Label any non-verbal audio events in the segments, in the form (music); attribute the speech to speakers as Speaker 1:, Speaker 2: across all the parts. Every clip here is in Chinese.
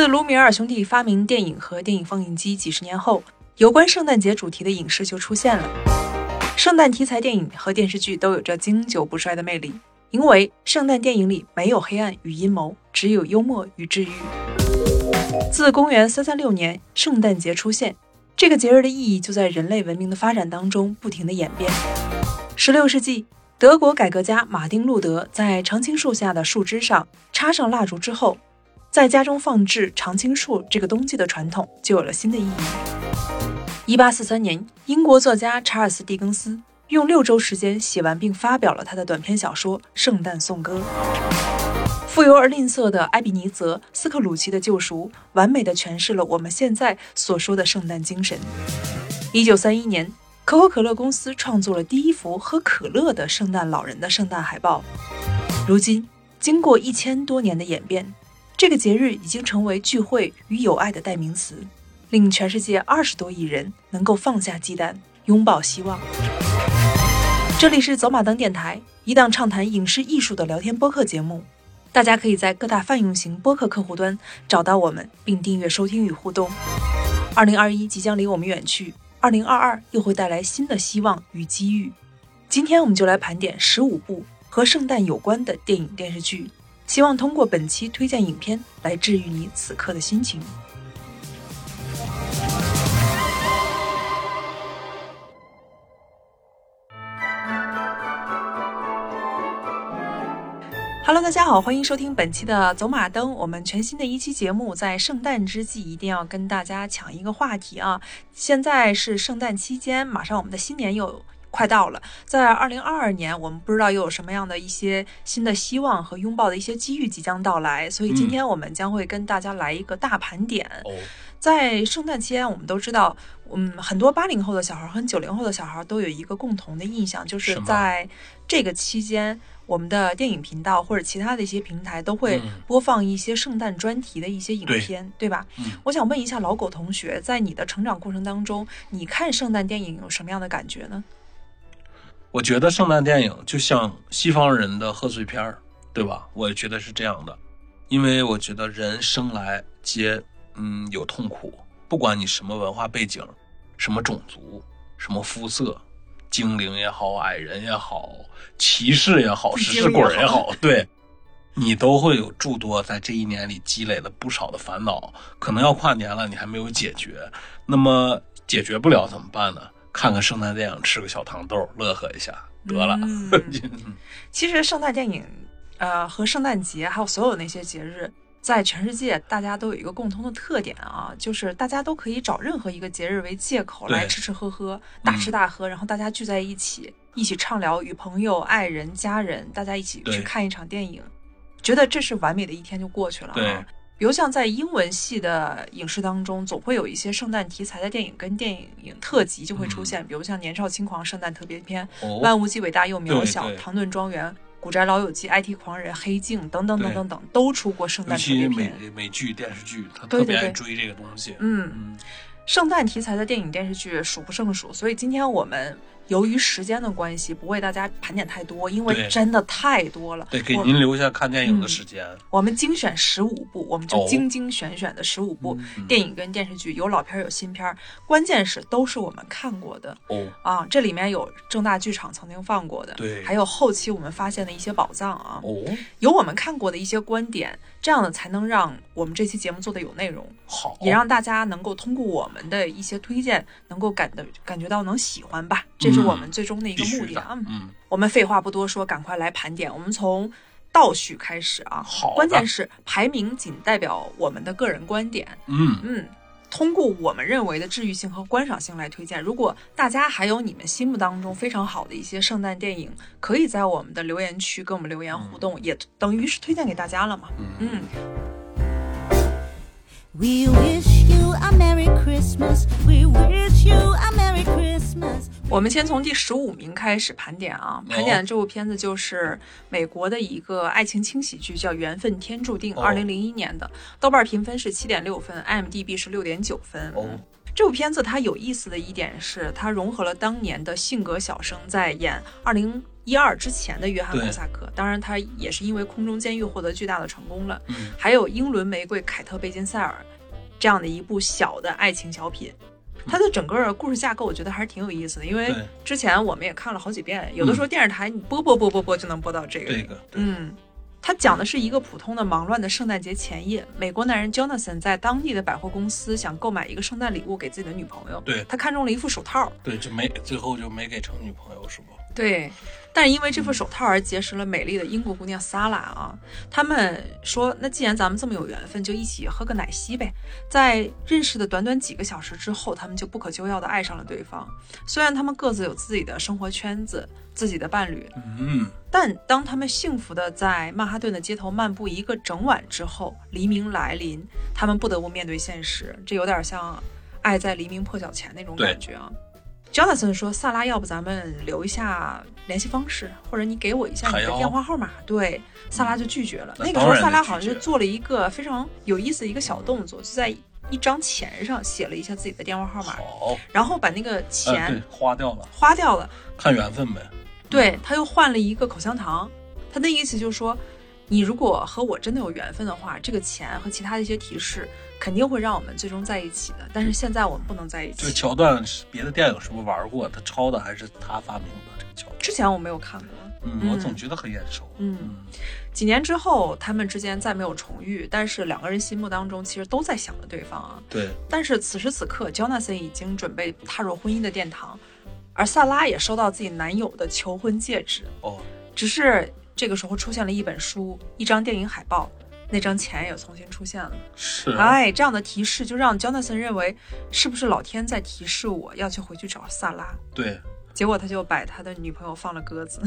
Speaker 1: 自卢米尔兄弟发明电影和电影放映机几十年后，有关圣诞节主题的影视就出现了。圣诞题材电影和电视剧都有着经久不衰的魅力，因为圣诞电影里没有黑暗与阴谋，只有幽默与治愈。自公元三三六年圣诞节出现，这个节日的意义就在人类文明的发展当中不停的演变。十六世纪，德国改革家马丁·路德在常青树下的树枝上插上蜡烛之后。在家中放置常青树这个冬季的传统就有了新的意义。一八四三年，英国作家查尔斯·狄更斯用六周时间写完并发表了他的短篇小说《圣诞颂歌》。富有而吝啬的埃比尼泽·斯克鲁奇的救赎，完美的诠释了我们现在所说的圣诞精神。一九三一年，可口可乐公司创作了第一幅喝可乐的圣诞老人的圣诞海报。如今，经过一千多年的演变。这个节日已经成为聚会与友爱的代名词，令全世界二十多亿人能够放下忌惮，拥抱希望。这里是走马灯电台，一档畅谈影视艺术的聊天播客节目。大家可以在各大泛用型播客客户端找到我们，并订阅收听与互动。二零二一即将离我们远去，二零二二又会带来新的希望与机遇。今天我们就来盘点十五部和圣诞有关的电影电视剧。希望通过本期推荐影片来治愈你此刻的心情。Hello，大家好，欢迎收听本期的走马灯。我们全新的一期节目，在圣诞之际一定要跟大家抢一个话题啊！现在是圣诞期间，马上我们的新年又。快到了，在二零二二年，我们不知道又有什么样的一些新的希望和拥抱的一些机遇即将到来，所以今天我们将会跟大家来一个大盘点。在圣诞期间，我们都知道，嗯，很多八零后的小孩和九零后的小孩都有一个共同的印象，就是在这个期间，我们的电影频道或者其他的一些平台都会播放一些圣诞专题的一些影片，对吧？我想问一下老狗同学，在你的成长过程当中，你看圣诞电影有什么样的感觉呢？
Speaker 2: 我觉得圣诞电影就像西方人的贺岁片儿，对吧？我觉得是这样的，因为我觉得人生来皆嗯有痛苦，不管你什么文化背景、什么种族、什么肤色，精灵也好，矮人也好，骑士也好，食尸鬼也好，对，你都会有诸多在这一年里积累了不少的烦恼，可能要跨年了，你还没有解决，那么解决不了怎么办呢？看看圣诞电影，吃个小糖豆，乐呵一下得了。(laughs) (laughs)
Speaker 1: 其实圣诞电影，呃，和圣诞节还有所有那些节日，在全世界大家都有一个共同的特点啊，就是大家都可以找任何一个节日为借口来吃吃喝喝，大吃大喝，然后大家聚在一起，一起畅聊，与朋友、爱人、家人，大家一起去看一场电影，觉得这是完美的一天就过去了啊。比如像在英文系的影视当中，总会有一些圣诞题材的电影跟电影特辑就会出现，比如像《年少轻狂》圣诞特别篇，《万物既伟大又渺小》，《唐顿庄园》，《古宅老友记》，IT 狂人，《黑镜》等等等等等，都出过圣诞特别
Speaker 2: 篇。美美剧、电视剧，他特别爱追这个东西。
Speaker 1: 嗯，圣诞题材的电影电视剧数不胜数，所以今天我们。由于时间的关系，不为大家盘点太多，因为真的太多了。
Speaker 2: 对，给您留下看电影的时间。
Speaker 1: 我们精选十五部，我们就精精选选的十五部电影跟电视剧，有老片儿有新片儿，关键是都是我们看过的。
Speaker 2: 哦，
Speaker 1: 啊，这里面有正大剧场曾经放过的，
Speaker 2: 对，
Speaker 1: 还有后期我们发现的一些宝藏啊。哦，有我们看过的一些观点，这样呢才能让我们这期节目做的有内容，
Speaker 2: 好，
Speaker 1: 也让大家能够通过我们的一些推荐，能够感的感觉到能喜欢吧。这是我们最终的一个目的啊！嗯，我们废话不多说，赶快来盘点。我们从倒序开始啊！
Speaker 2: 好，
Speaker 1: 关键是排名仅代表我们的个人观点。
Speaker 2: 嗯
Speaker 1: 嗯，通过我们认为的治愈性和观赏性来推荐。如果大家还有你们心目当中非常好的一些圣诞电影，可以在我们的留言区跟我们留言互动，也等于是推荐给大家了嘛。嗯。We wish you a Merry Christmas. We wish you a Merry Christmas. 我们先从第十五名开始盘点啊，盘点的这部片子就是美国的一个爱情轻喜剧，叫《缘分天注定》，二零零一年的，豆瓣评分是七点六分，IMDB 是六点九分。这部片子它有意思的一点是，它融合了当年的性格小生在演二零。一二之前的约翰莫萨克，当然他也是因为空中监狱获得巨大的成功了。
Speaker 2: 嗯，
Speaker 1: 还有英伦玫瑰凯特贝金塞尔这样的一部小的爱情小品。它的整个故事架构，我觉得还是挺有意思的，因为之前我们也看了好几遍，有的时候电视台你播播播播播就能播到这个。
Speaker 2: 这个对，
Speaker 1: 嗯，它讲的是一个普通的忙乱的圣诞节前夜，美国男人 Jonathan 在当地的百货公司想购买一个圣诞礼物给自己的女朋友，
Speaker 2: 对。
Speaker 1: 他看中了一副手套，
Speaker 2: 对，就没最后就没给成女朋友是不？
Speaker 1: 对，但是因为这副手套而结识了美丽的英国姑娘萨拉啊。他们说，那既然咱们这么有缘分，就一起喝个奶昔呗。在认识的短短几个小时之后，他们就不可救药的爱上了对方。虽然他们各自有自己的生活圈子、自己的伴侣，
Speaker 2: 嗯，
Speaker 1: 但当他们幸福的在曼哈顿的街头漫步一个整晚之后，黎明来临，他们不得不面对现实。这有点像《爱在黎明破晓前》那种感觉啊。Jonathan 说：“萨拉，要不咱们留一下联系方式，或者你给我一下你的电话号码。”对，萨拉就拒绝了。
Speaker 2: 那
Speaker 1: 那个时候，萨拉好像就做了一个非常有意思的一个小动作，就在一张钱上写了一下自己的电话号码，
Speaker 2: 好，
Speaker 1: 然后把那个
Speaker 2: 呃，
Speaker 1: 钱
Speaker 2: 对，花掉了，
Speaker 1: 花掉了。
Speaker 2: 看缘分呗。
Speaker 1: 对，他又换了一个口香糖，他那意思就是说，你如果和我真的有缘分的话，这个钱和其他的一些提示肯定会让我们最终在一起的。但是现在我们不能在一起这。
Speaker 2: 桥段是别的电影是不是玩过？他抄的还是他发明的这个桥段？
Speaker 1: 之前我没有看过。
Speaker 2: 嗯，我总觉得很眼熟。
Speaker 1: 嗯
Speaker 2: 嗯，
Speaker 1: 几年之后，他们之间再没有重遇，但是两个人心目当中其实都在想着对方啊。
Speaker 2: 对，
Speaker 1: 但是此时此刻，Jonathan 已经准备踏入婚姻的殿堂，而萨拉也收到自己男友的求婚戒指。
Speaker 2: 哦，
Speaker 1: 只是这个时候出现了一本书、一张电影海报，那张钱也重新出现了。
Speaker 2: 是，
Speaker 1: 哎，这样的提示就让 Jonathan 认为，是不是老天在提示我要去回去找萨拉？
Speaker 2: 对，
Speaker 1: 结果他就把他的女朋友放了鸽子，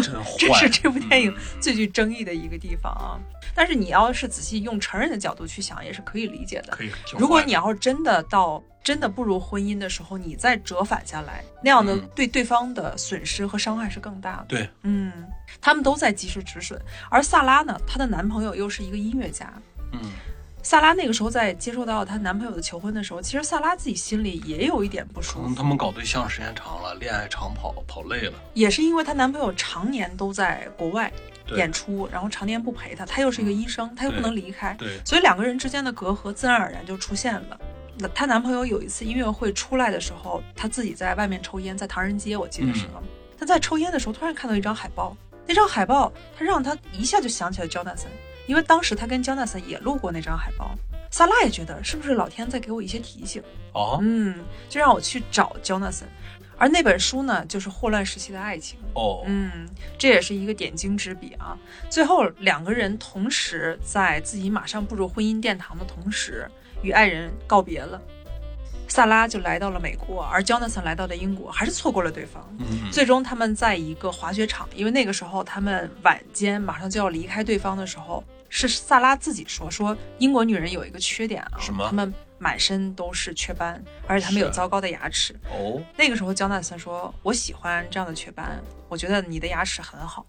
Speaker 2: 真坏。(laughs)
Speaker 1: 这是这部电影
Speaker 2: 嗯
Speaker 1: 最具争议的一个地方啊。但是你要是仔细用成人的角度去想，也是可以理解的。
Speaker 2: 可以。
Speaker 1: 如果你要是真的到真的步入婚姻的时候，你再折返下来，那样的
Speaker 2: 嗯。
Speaker 1: 对对方的损失和伤害是更大的。
Speaker 2: 对，
Speaker 1: 嗯，他们都在及时止损，而萨拉呢，她的男朋友又是一个音乐家。
Speaker 2: 嗯，
Speaker 1: 萨拉那个时候在接受到她男朋友的求婚的时候，其实萨拉自己心里也有一点不舒服，
Speaker 2: 能他们搞对象时间长了，恋爱长跑跑累了。
Speaker 1: 也是因为她男朋友常年都在国外演出，然后常年不陪她，她又是一个医生，她又不能离开，
Speaker 2: 对，
Speaker 1: 所以两个人之间的隔阂自然而然就出现了。那她男朋友有一次音乐会出来的时候，她自己在外面抽烟，在唐人街，我记得是。
Speaker 2: 嗯
Speaker 1: 她在抽烟的时候，突然看到一张海报，那张海报她让她一下就想起了 Jonathan，因为当时她跟 Jonathan 也录过那张海报。萨拉也觉得是不是老天在给我一些提醒，
Speaker 2: 哦
Speaker 1: 嗯，就让我去找 Jonathan。而那本书呢，就是《霍乱时期的爱情》。
Speaker 2: 哦，
Speaker 1: 嗯，这也是一个点睛之笔啊。最后两个人同时在自己马上步入婚姻殿堂的同时，与爱人告别了。萨拉就来到了美国，而 Jonathan 来到了英国，还是错过了对方。
Speaker 2: 嗯，
Speaker 1: 最终，他们在一个滑雪场，因为那个时候他们晚间马上就要离开对方的时候，是萨拉自己说说英国女人有一个缺点啊，
Speaker 2: 什么
Speaker 1: 她们满身都是雀斑，而且她们有糟糕的牙齿。
Speaker 2: 哦，
Speaker 1: 那个时候，焦纳森说：“我喜欢这样的雀斑，我觉得你的牙齿很好。”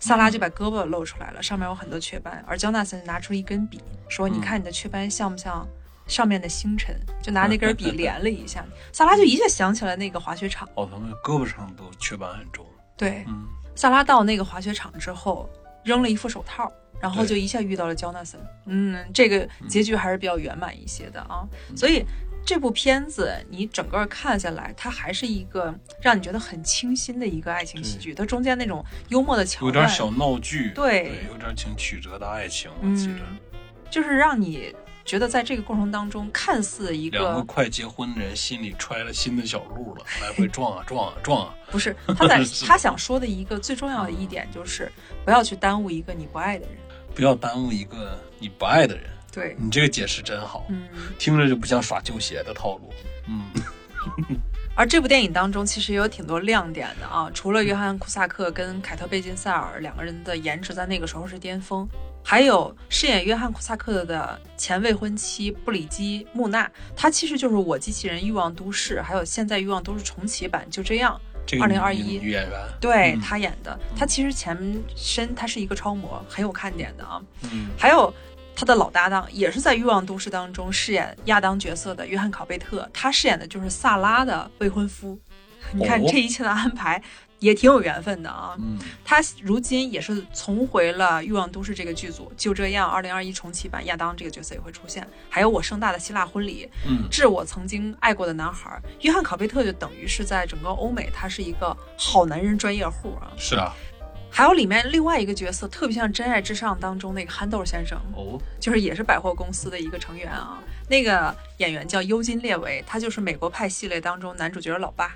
Speaker 1: 萨拉就把胳膊露出来了，上面有很多雀斑，而焦纳森拿出一根笔，说：“你看你的雀斑像不像上面的星辰？”就拿那根笔 (laughs) 连了一下。萨拉就一下想起了那个滑雪场。
Speaker 2: 哦，他们胳膊上都雀斑很重。
Speaker 1: 对，
Speaker 2: 嗯，
Speaker 1: 萨拉到那个滑雪场之后，扔了一副手套，然后就一下遇到了焦纳森。嗯，这个结局还是比较圆满一些的啊。所以这部片子你整个看下来，它还是一个让你觉得很清新的一个爱情喜剧。它中间那种幽默的桥段，
Speaker 2: 有点小闹剧，
Speaker 1: 对
Speaker 2: 有点挺曲折的爱情，我记得。
Speaker 1: 嗯，就是让你觉得在这个过程当中，看似一个
Speaker 2: 两个
Speaker 1: 个
Speaker 2: 快结婚的人心里揣了新的小鹿了，(laughs) 来回撞啊撞啊撞啊。
Speaker 1: 不是他在
Speaker 2: 是 (laughs)
Speaker 1: 他想说的一个最重要的一点就是不要去耽误一个你不爱的人。
Speaker 2: 不要耽误一个你不爱的人。
Speaker 1: 对，
Speaker 2: 你这个解释真好，
Speaker 1: 嗯。
Speaker 2: 听着就不像耍旧鞋的套路。嗯，(laughs)
Speaker 1: 而这部电影当中其实也有挺多亮点的啊，除了约翰库萨克跟凯特贝金赛尔两个人的颜值在那个时候是巅峰，还有饰演约翰库萨克的前未婚妻布里基穆纳，她其实就是《我机器人：欲望都市》，还有现在《欲望都市》重启版，就这样。
Speaker 2: 二零二
Speaker 1: 一
Speaker 2: 女女演员，
Speaker 1: 对
Speaker 2: 嗯
Speaker 1: 她演的，她其实前身她是一个超模，很有看点的啊。
Speaker 2: 嗯，
Speaker 1: 还有她的老搭档，也是在《欲望都市》当中饰演亚当角色的约翰考贝特，他饰演的就是萨拉的未婚夫。(laughs) 你看
Speaker 2: 哦
Speaker 1: 这一切的安排也挺有缘分的啊。
Speaker 2: 嗯，
Speaker 1: 他如今也是重回了《欲望都市》这个剧组，就这样，二零二一重启版亚当这个角色也会出现，还有我盛大的希腊婚礼，
Speaker 2: 嗯，
Speaker 1: 致我曾经爱过的男孩约翰考贝特，就等于是在整个欧美，他是一个好男人专业户啊。
Speaker 2: 是啊，
Speaker 1: 还有里面另外一个角色，特别像《真爱至上》当中那个憨豆先生，
Speaker 2: 哦，
Speaker 1: 就是也是百货公司的一个成员啊。那个演员叫尤金·列维，他就是美国派系列当中男主角的老爸，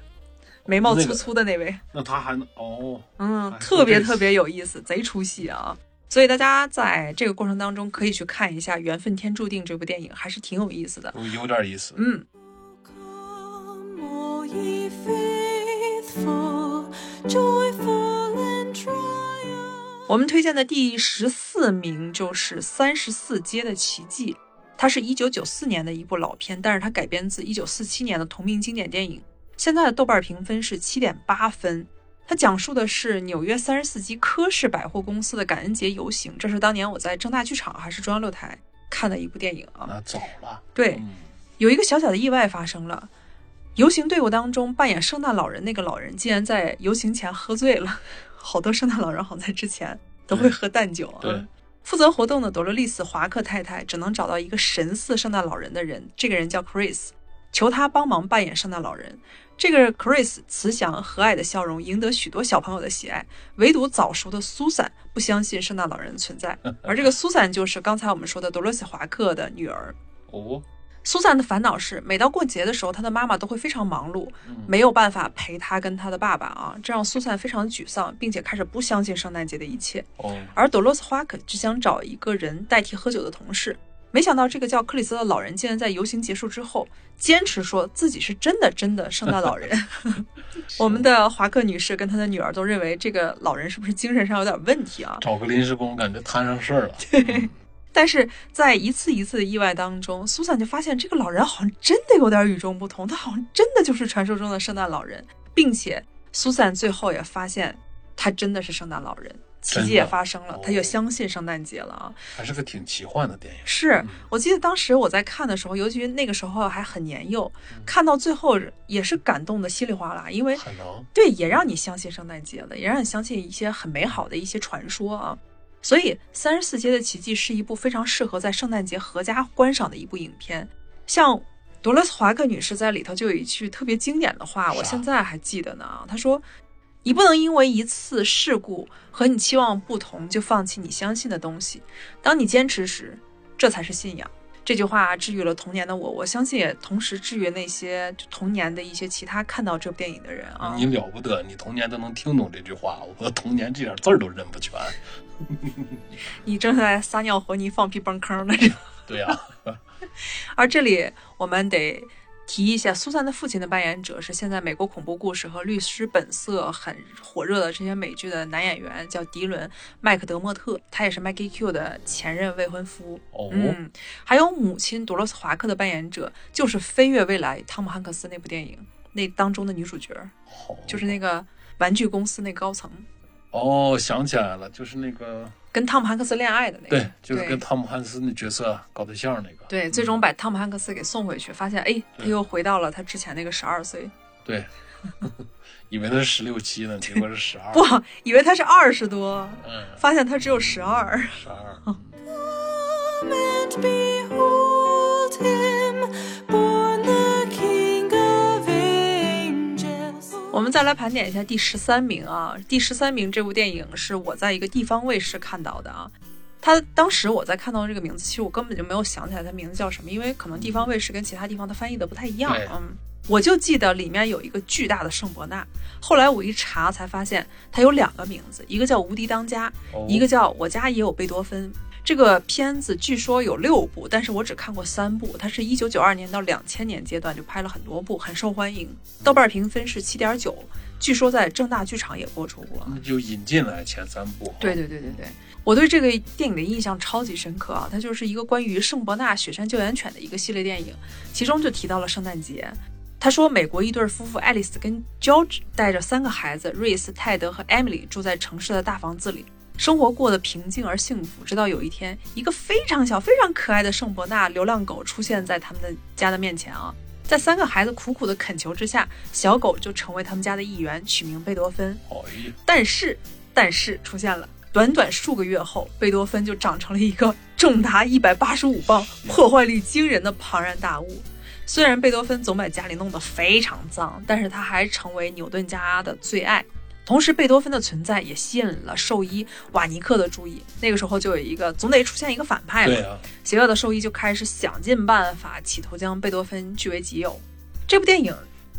Speaker 1: 眉毛粗粗的那位。
Speaker 2: 那他还能哦，
Speaker 1: 嗯，
Speaker 2: 哎
Speaker 1: 特别特别有意思，贼出戏啊！所以大家在这个过程当中可以去看一下《缘分天注定》这部电影，还是挺有意思的。
Speaker 2: 有有点意思。
Speaker 1: 嗯.我们推荐的第十四名就是《三十四街的奇迹》，它是一九九四年的一部老片，但是它改编自一九四七年的同名经典电影。现在的豆瓣评分是七点八分。它讲述的是纽约三十四基科氏百货公司的感恩节游行，这是当年我在正大剧场还是中央六台看的一部电影啊。
Speaker 2: 那早了。
Speaker 1: 对，
Speaker 2: 嗯，
Speaker 1: 有一个小小的意外发生了，游行队伍当中扮演圣诞老人那个老人竟然在游行前喝醉了。好多圣诞老人好像在之前都会喝淡酒啊。
Speaker 2: 对，
Speaker 1: 负责活动的朵洛丽丝·华克太太只能找到一个神似圣诞老人的人，这个人叫 Chris，求他帮忙扮演圣诞老人。这个 Chris 慈祥和蔼的笑容赢得许多小朋友的喜爱，唯独早熟的苏珊不相信圣诞老人的存在。(laughs) 而这个苏珊就是刚才我们说的朵洛丝·华克的女儿。
Speaker 2: 哦，
Speaker 1: 苏珊的烦恼是，每到过节的时候，她的妈妈都会非常忙碌，
Speaker 2: 嗯
Speaker 1: 没有办法陪她跟她的爸爸啊，这让苏珊非常沮丧，并且开始不相信圣诞节的一切。
Speaker 2: 哦，
Speaker 1: 而朵洛斯·华克只想找一个人代替喝酒的同事，没想到这个叫克里斯的老人竟然在游行结束之后，坚持说自己是真的真的圣诞老人。(laughs) 我们的华克女士跟她的女儿都认为这个老人是不是精神上有点问题啊？
Speaker 2: 找个临时工，感觉摊上事儿了。嗯 (laughs)
Speaker 1: 但是在一次一次的意外当中，苏珊就发现这个老人好像真的有点与众不同，他好像真的就是传说中的圣诞老人，并且苏珊最后也发现他真的是圣诞老人，奇迹也发生了，他就相信圣诞节了啊！
Speaker 2: 还是个挺奇幻的电影。
Speaker 1: 是我记得当时我在看的时候，尤其那个时候还很年幼，看到最后也是感动的稀里哗啦，因为
Speaker 2: 很能，
Speaker 1: 对，也让你相信圣诞节了，也让你相信一些很美好的一些传说啊。所以，《三十四街的奇迹》是一部非常适合在圣诞节合家观赏的一部影片。像朵勒斯·华克女士在里头就有一句特别经典的话，我现在还记得呢。她说：“你不能因为一次事故和你期望不同就放弃你相信的东西。当你坚持时，这才是信仰。”这句话治愈了童年的我，我相信也同时治愈那些童年的一些其他看到这部电影的人啊。
Speaker 2: 你了不得，你童年都能听懂这句话，我童年这点字儿都认不全。(laughs)
Speaker 1: 你正在撒尿和泥放屁崩坑呢。这
Speaker 2: 对呀、(laughs)
Speaker 1: 而这里我们得提一下，苏珊的父亲的扮演者是现在美国恐怖故事和律师本色很火热的这些美剧的男演员，叫迪伦·麦克德莫特，他也是 Maggie Q 的前任未婚夫。
Speaker 2: 哦，
Speaker 1: 嗯，还有母亲朵洛斯·华克的扮演者就是《飞跃未来》汤姆汉克斯那部电影那当中的女主角，
Speaker 2: 好，
Speaker 1: 就是那个玩具公司那高层，
Speaker 2: 哦，想起来了，就是那个，
Speaker 1: 跟汤姆汉克斯恋爱的那个。
Speaker 2: 对，就是跟汤姆汉克斯那角色搞对象那个。
Speaker 1: 对，最终把汤姆汉克斯给送回去，发现哎，他又回到了他之前那个十二岁。
Speaker 2: 对，(laughs) 以为他是十六七呢，结果是十二。(laughs)
Speaker 1: 不，以为他是二十多，
Speaker 2: 嗯，
Speaker 1: 发现他只有十二。
Speaker 2: 十二。(laughs)
Speaker 1: 我们再来盘点一下第十三名啊，第十三名这部电影是我在一个地方卫视看到的啊。他当时我在看到这个名字，其实我根本就没有想起来他名字叫什么，因为可能地方卫视跟其他地方它翻译的不太一样。嗯，我就记得里面有一个巨大的圣伯纳，后来我一查才发现它有两个名字，一个叫无敌当家，
Speaker 2: 哦
Speaker 1: 一个叫我家也有贝多芬。这个片子据说有六部，但是我只看过三部。它是一九九二年到两千年阶段就拍了很多部，很受欢迎。豆瓣评分是七点九，据说在正大剧场也播出过。
Speaker 2: 那就引进来前三部。
Speaker 1: 对对对对对，我对这个电影的印象超级深刻啊！它就是一个关于圣伯纳雪山救援犬的一个系列电影，其中就提到了圣诞节。他说，美国一对夫妇爱丽丝跟 George 带着三个孩子瑞斯、泰德和 Emily 住在城市的大房子里，生活过得平静而幸福。直到有一天，一个非常小、非常可爱的圣伯纳流浪狗出现在他们的家的面前啊。在三个孩子苦苦的恳求之下，小狗就成为他们家的一员，取名贝多芬。但是，但是出现了，短短数个月后，贝多芬就长成了一个重达一百八十五磅、破坏力惊人的庞然大物。虽然贝多芬总把家里弄得非常脏，但是他还成为牛顿家的最爱。同时，贝多芬的存在也吸引了兽医瓦尼克的注意。那个时候就有一个总得出现一个反派嘛
Speaker 2: 对，啊，
Speaker 1: 邪恶的兽医就开始想尽办法，企图将贝多芬据为己有。这部电影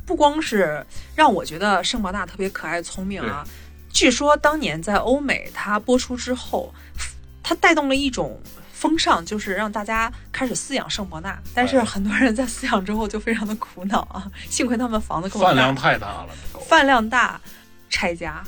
Speaker 1: 不光是让我觉得圣伯纳特别可爱聪明啊，据说当年在欧美它播出之后，它带动了一种风尚，就是让大家开始饲养圣伯纳。但是
Speaker 2: 哎
Speaker 1: 很多人在饲养之后就非常的苦恼啊，幸亏他们房子够大，
Speaker 2: 饭量太大了，
Speaker 1: 饭量大，拆家，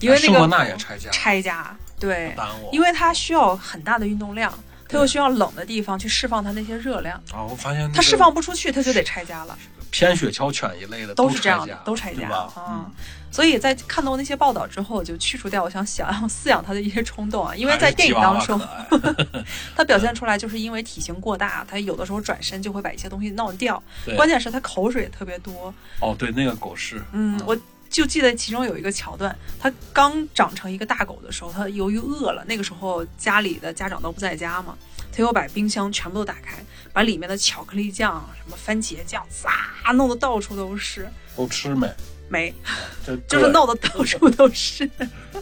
Speaker 1: 因为那个
Speaker 2: 圣伯纳也拆家，
Speaker 1: 拆家，对，因为它需要很大的运动量，它又需要冷的地方去释放它那些热量，
Speaker 2: 啊，我发现那个
Speaker 1: 它释放不出去，它就得拆家了，
Speaker 2: 偏雪橇犬一类的
Speaker 1: 都是这样的，都拆家？啊。
Speaker 2: 嗯。
Speaker 1: 所以在看到那些报道之后，就去除掉我想想要饲养它的一些冲动啊，因为在电影当中，(laughs) (laughs) 它表现出来就是因为体型过大，它有的时候转身就会把一些东西弄掉，
Speaker 2: 对。
Speaker 1: 关键是它口水也特别多，
Speaker 2: 哦，对，那个狗是，
Speaker 1: 嗯，我就记得其中有一个桥段，它刚长成一个大狗的时候，它由于饿了，那个时候家里的家长都不在家嘛，它又把冰箱全部都打开，把里面的巧克力酱、什么番茄酱，撒弄得到处都是，
Speaker 2: 都吃没？
Speaker 1: 没，
Speaker 2: 就
Speaker 1: 就是闹得到处都是。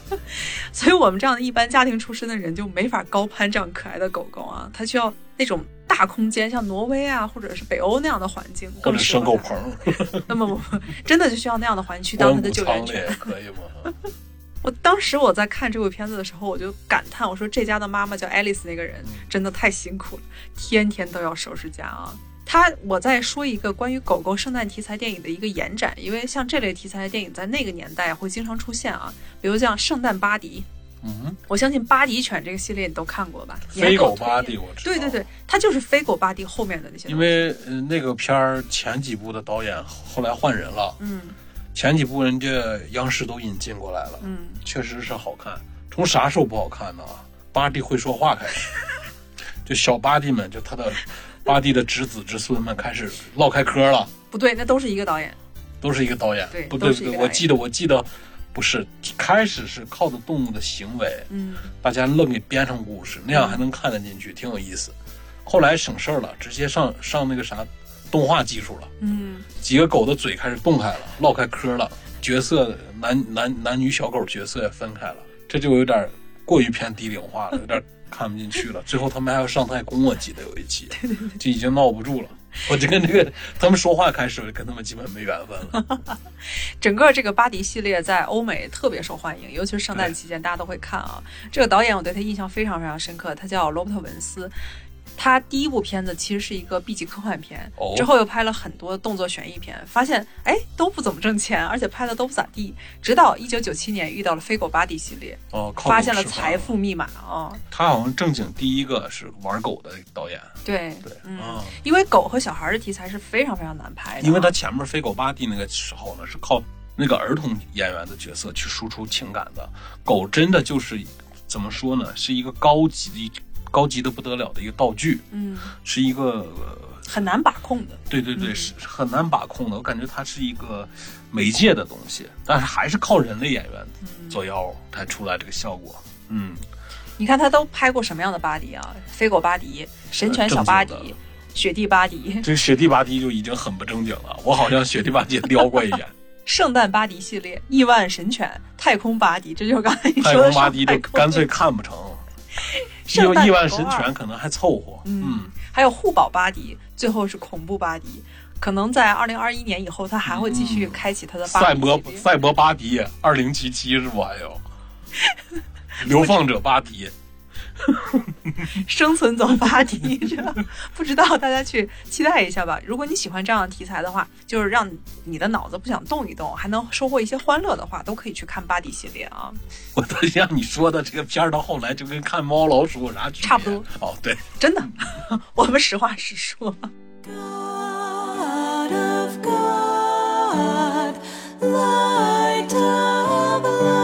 Speaker 1: (laughs) 所以我们这样的一般家庭出身的人就没法高攀这样可爱的狗狗啊，它需要那种大空间，像挪威啊或者是北欧那样的环境，
Speaker 2: 或者
Speaker 1: 更适合它。
Speaker 2: 生狗棚，
Speaker 1: 那么我真的就需要那样的环境去当他的救援犬。
Speaker 2: 可以吗？(laughs)
Speaker 1: 我当时我在看这部片子的时候，我就感叹，我说这家的妈妈叫爱丽丝那个人真的太辛苦了，天天都要收拾家啊。他，我再说一个关于狗狗圣诞题材电影的一个延展，因为像这类题材的电影在那个年代会经常出现啊，比如像《圣诞巴迪》，
Speaker 2: 嗯，
Speaker 1: 我相信巴迪犬这个系列你都看过吧？
Speaker 2: 飞狗巴迪我知道。
Speaker 1: 对对对，它就是飞狗巴迪后面的那些。
Speaker 2: 因为呃那个片儿前几部的导演后来换人了，
Speaker 1: 嗯
Speaker 2: 前几部人家央视都引进过来了，
Speaker 1: 嗯，
Speaker 2: 确实是好看。从啥时候不好看呢？巴蒂会说话开始，(laughs) 就小巴蒂们，就他的巴蒂的侄子侄孙们开始唠开嗑了，
Speaker 1: 不对，那都是一个导演。
Speaker 2: 都是一个导演。
Speaker 1: 对
Speaker 2: 不对不对，我记得我记得不是，开始是靠着动物的行为，
Speaker 1: 嗯
Speaker 2: 大家愣给编成故事，那样还能看得进去，挺有意思。后来省事儿了，直接上上那个啥动画技术了。
Speaker 1: 嗯，
Speaker 2: 几个狗的嘴开始动开了，唠开嗑了，角色男男男女小狗角色也分开了，这就有点过于偏低龄化了，有点看不进去了。(laughs) 最后他们还要上太空，我记得有一期，就已经闹不住了。(laughs) 我就跟这个他们说话开始，我就跟他们基本没缘分了。(laughs)
Speaker 1: 整个这个巴迪系列在欧美特别受欢迎，尤其是圣诞期间，大家都会看啊。这个导演我对他印象非常非常深刻，他叫罗伯特·文斯。他第一部片子其实是一个 B 级科幻片，
Speaker 2: 哦
Speaker 1: 之后又拍了很多动作悬疑片，发现哎都不怎么挣钱，而且拍的都不咋地。直到一九九七年遇到了《飞狗巴迪》系列，
Speaker 2: 哦，靠
Speaker 1: 发现了财。富密码啊、
Speaker 2: 他好像正经第一个是玩狗的导演，
Speaker 1: 对
Speaker 2: 对
Speaker 1: 嗯，
Speaker 2: 啊
Speaker 1: 因为狗和小孩的题材是非常非常难拍的啊，
Speaker 2: 因为他前面飞狗巴蒂那个时候呢，是靠那个儿童演员的角色去输出情感的。狗真的就是怎么说呢，是一个高级的、高级的不得了的一个道具，
Speaker 1: 嗯
Speaker 2: 是一个、呃
Speaker 1: 很难把控的。
Speaker 2: 对对对，
Speaker 1: 嗯
Speaker 2: 是是很难把控的。我感觉它是一个媒介的东西，但是还是靠人类演员
Speaker 1: 嗯
Speaker 2: 作妖才出来这个效果。嗯，
Speaker 1: 你看他都拍过什么样的巴迪啊？飞狗巴迪、神犬小巴迪雪地巴迪、(laughs)
Speaker 2: 这个雪地巴迪就已经很不正经了。我好像雪地巴迪撩过一眼，(laughs)
Speaker 1: 圣诞巴迪系列、亿万神犬、太空巴迪，这就是刚才你
Speaker 2: 太
Speaker 1: 说的
Speaker 2: 空巴迪就
Speaker 1: 上太空
Speaker 2: 干脆看不成。
Speaker 1: 圣诞
Speaker 2: 亿万神犬可能还凑合，
Speaker 1: 嗯，还有护宝巴迪，最后是恐怖巴迪。可能在二零二一年以后，他还会继续开启他的
Speaker 2: 赛博赛博巴迪二零七七是不还有？(laughs) 流放者巴迪，(laughs)
Speaker 1: 生存走巴迪，这不知道大家去期待一下吧。如果你喜欢这样的题材的话，就是让你的脑子不想动一动，还能收获一些欢乐的话，都可以去看巴迪系列啊。
Speaker 2: 我都像你说的这个片儿到后来就跟看猫老鼠有啥区别？(laughs)
Speaker 1: 差不多。
Speaker 2: 哦，对，
Speaker 1: 真的，(laughs) 我们实话实说。
Speaker 3: God of God, light of light,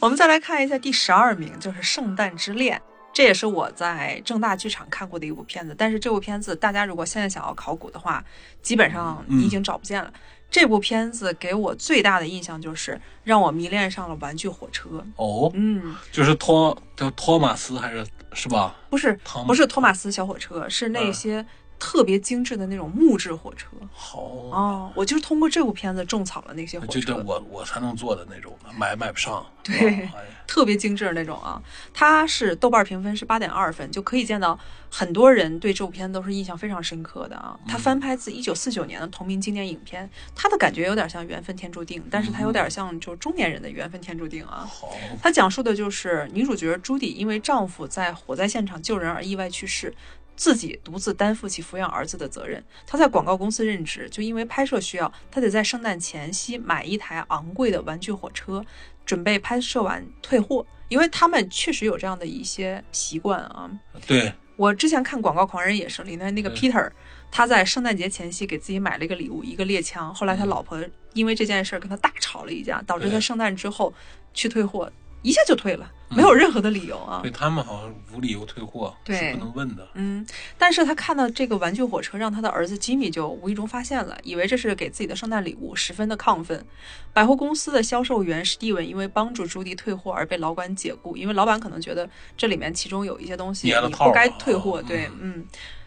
Speaker 1: 我我们再来看一下第十二名，就是《圣诞之恋》，这也是我在正大剧场看过的一部片子。但是这部片子大家如果现在想要考古的话，基本上你已经找不见了。这部片子给我最大的印象就是让我迷恋上了玩具火车。
Speaker 2: 哦，
Speaker 1: 嗯，
Speaker 2: 就是托叫托马斯还是是吧？
Speaker 1: 不是不是托马斯小火车，是那
Speaker 2: 嗯
Speaker 1: 些特别精致的那种木质火车。
Speaker 2: 好，
Speaker 1: 哦，我就是通过这部片子种草了那些火
Speaker 2: 就
Speaker 1: 车。
Speaker 2: 得我我才能做的那种的，买买不上。
Speaker 1: 对
Speaker 2: 哎
Speaker 1: 特别精致的那种啊，它是豆瓣评分是八点二分，就可以见到很多人对这部片都是印象非常深刻的啊。它翻拍自一九四九年的同名经典影片，它的感觉有点像《缘分天注定》，但是它有点像就中年人的《缘分天注定》啊。
Speaker 2: 好，
Speaker 1: 它讲述的就是女主角朱迪因为丈夫在火灾现场救人而意外去世，自己独自担负起抚养儿子的责任。他在广告公司任职，就因为拍摄需要，他得在圣诞前夕买一台昂贵的玩具火车，准备拍摄完退货，因为他们确实有这样的一些习惯啊。
Speaker 2: 对，
Speaker 1: 我之前看《广告狂人》也是，里面那个
Speaker 2: 嗯
Speaker 1: Peter，他在圣诞节前夕给自己买了一个礼物，一个猎枪。后来他
Speaker 2: 嗯
Speaker 1: 老婆因为这件事儿跟他大吵了一架，导致他圣诞之后去退货，一下就退了，
Speaker 2: 嗯
Speaker 1: 没有任何的理由啊
Speaker 2: 对。他们好像无理由退货，
Speaker 1: 对
Speaker 2: 是不能问的。
Speaker 1: 嗯，但是他看到这个玩具火车，让他的儿子吉米就无意中发现了，以为这是给自己的圣诞礼物，十分的亢奋。百货公司的销售员史蒂文因为帮助朱迪退货而被老板解雇，因为老板可能觉得这里面其中有一些东西你不该退货，
Speaker 2: 嗯
Speaker 1: 对，嗯，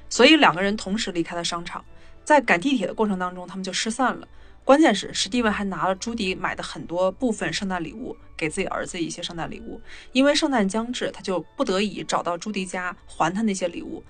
Speaker 1: 所以两个人同时离开了商场。在赶地铁的过程当中，他们就失散了。关键是史蒂文还拿了朱迪买的很多部分圣诞礼物，给自己儿子一些圣诞礼物。因为圣诞将至，他就不得已找到朱迪家还他那些礼物。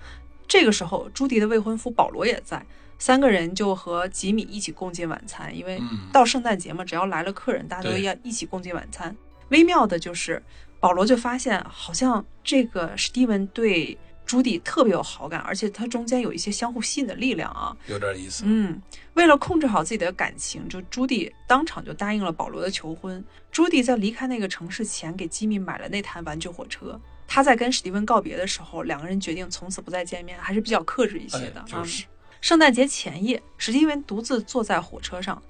Speaker 1: 这个时候，朱迪的未婚夫保罗也在，三个人就和吉米一起共进晚餐。因为
Speaker 2: 嗯
Speaker 1: 到圣诞节嘛，只要来了客人，大家都要一起共进晚餐。微妙的就是，保罗就发现好像这个史蒂文对朱迪特别有好感，而且他中间有一些相互吸引的力量啊。
Speaker 2: 有点意思。
Speaker 1: 嗯，为了控制好自己的感情，就朱迪当场就答应了保罗的求婚。朱迪在离开那个城市前，给吉米买了那台玩具火车。他在跟史蒂文告别的时候，两个人决定从此不再见面，还是比较克制一些的。
Speaker 2: 哎，就是
Speaker 1: 嗯圣诞节前夜，史蒂文独自坐在火车上，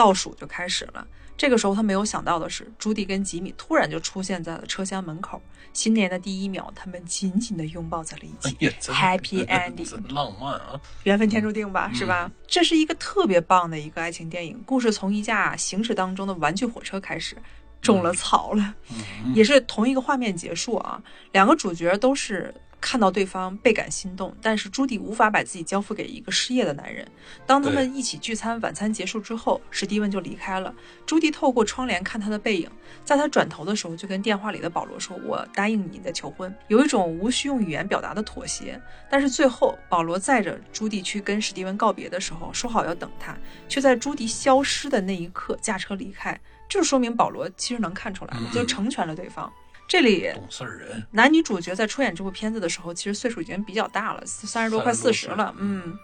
Speaker 1: 倒数就开始了。这个时候，他没有想到的是，朱迪跟吉米突然就出现在了车厢门口。新年的第一秒，他们紧紧地拥抱在了一起。Happy ending
Speaker 2: 真浪漫啊！
Speaker 1: 缘分天注定吧，是吧？这是一个特别棒的一个爱情电影，故事从一架行驶当中的玩具火车开始，种了草了，
Speaker 2: 嗯，
Speaker 1: 也是同一个画面结束啊。两个主角都是看到对方倍感心动，但是朱迪无法把自己交付给一个失业的男人。当他们一起聚餐，晚餐结束之后，史蒂文就离开了。朱迪透过窗帘看他的背影，在他转头的时候，就跟电话里的保罗说：“我答应你的求婚。”有一种无需用语言表达的妥协。但是最后，保罗载着朱迪去跟史蒂文告别的时候，说好要等他，却在朱迪消失的那一刻驾车离开。这就说明保罗其实能看出来了，
Speaker 2: 嗯
Speaker 1: 就成全了对方。这里
Speaker 2: 懂事儿人。
Speaker 1: 男女主角在出演这部片子的时候，其实岁数已经比较大了，三十多快四十了，嗯，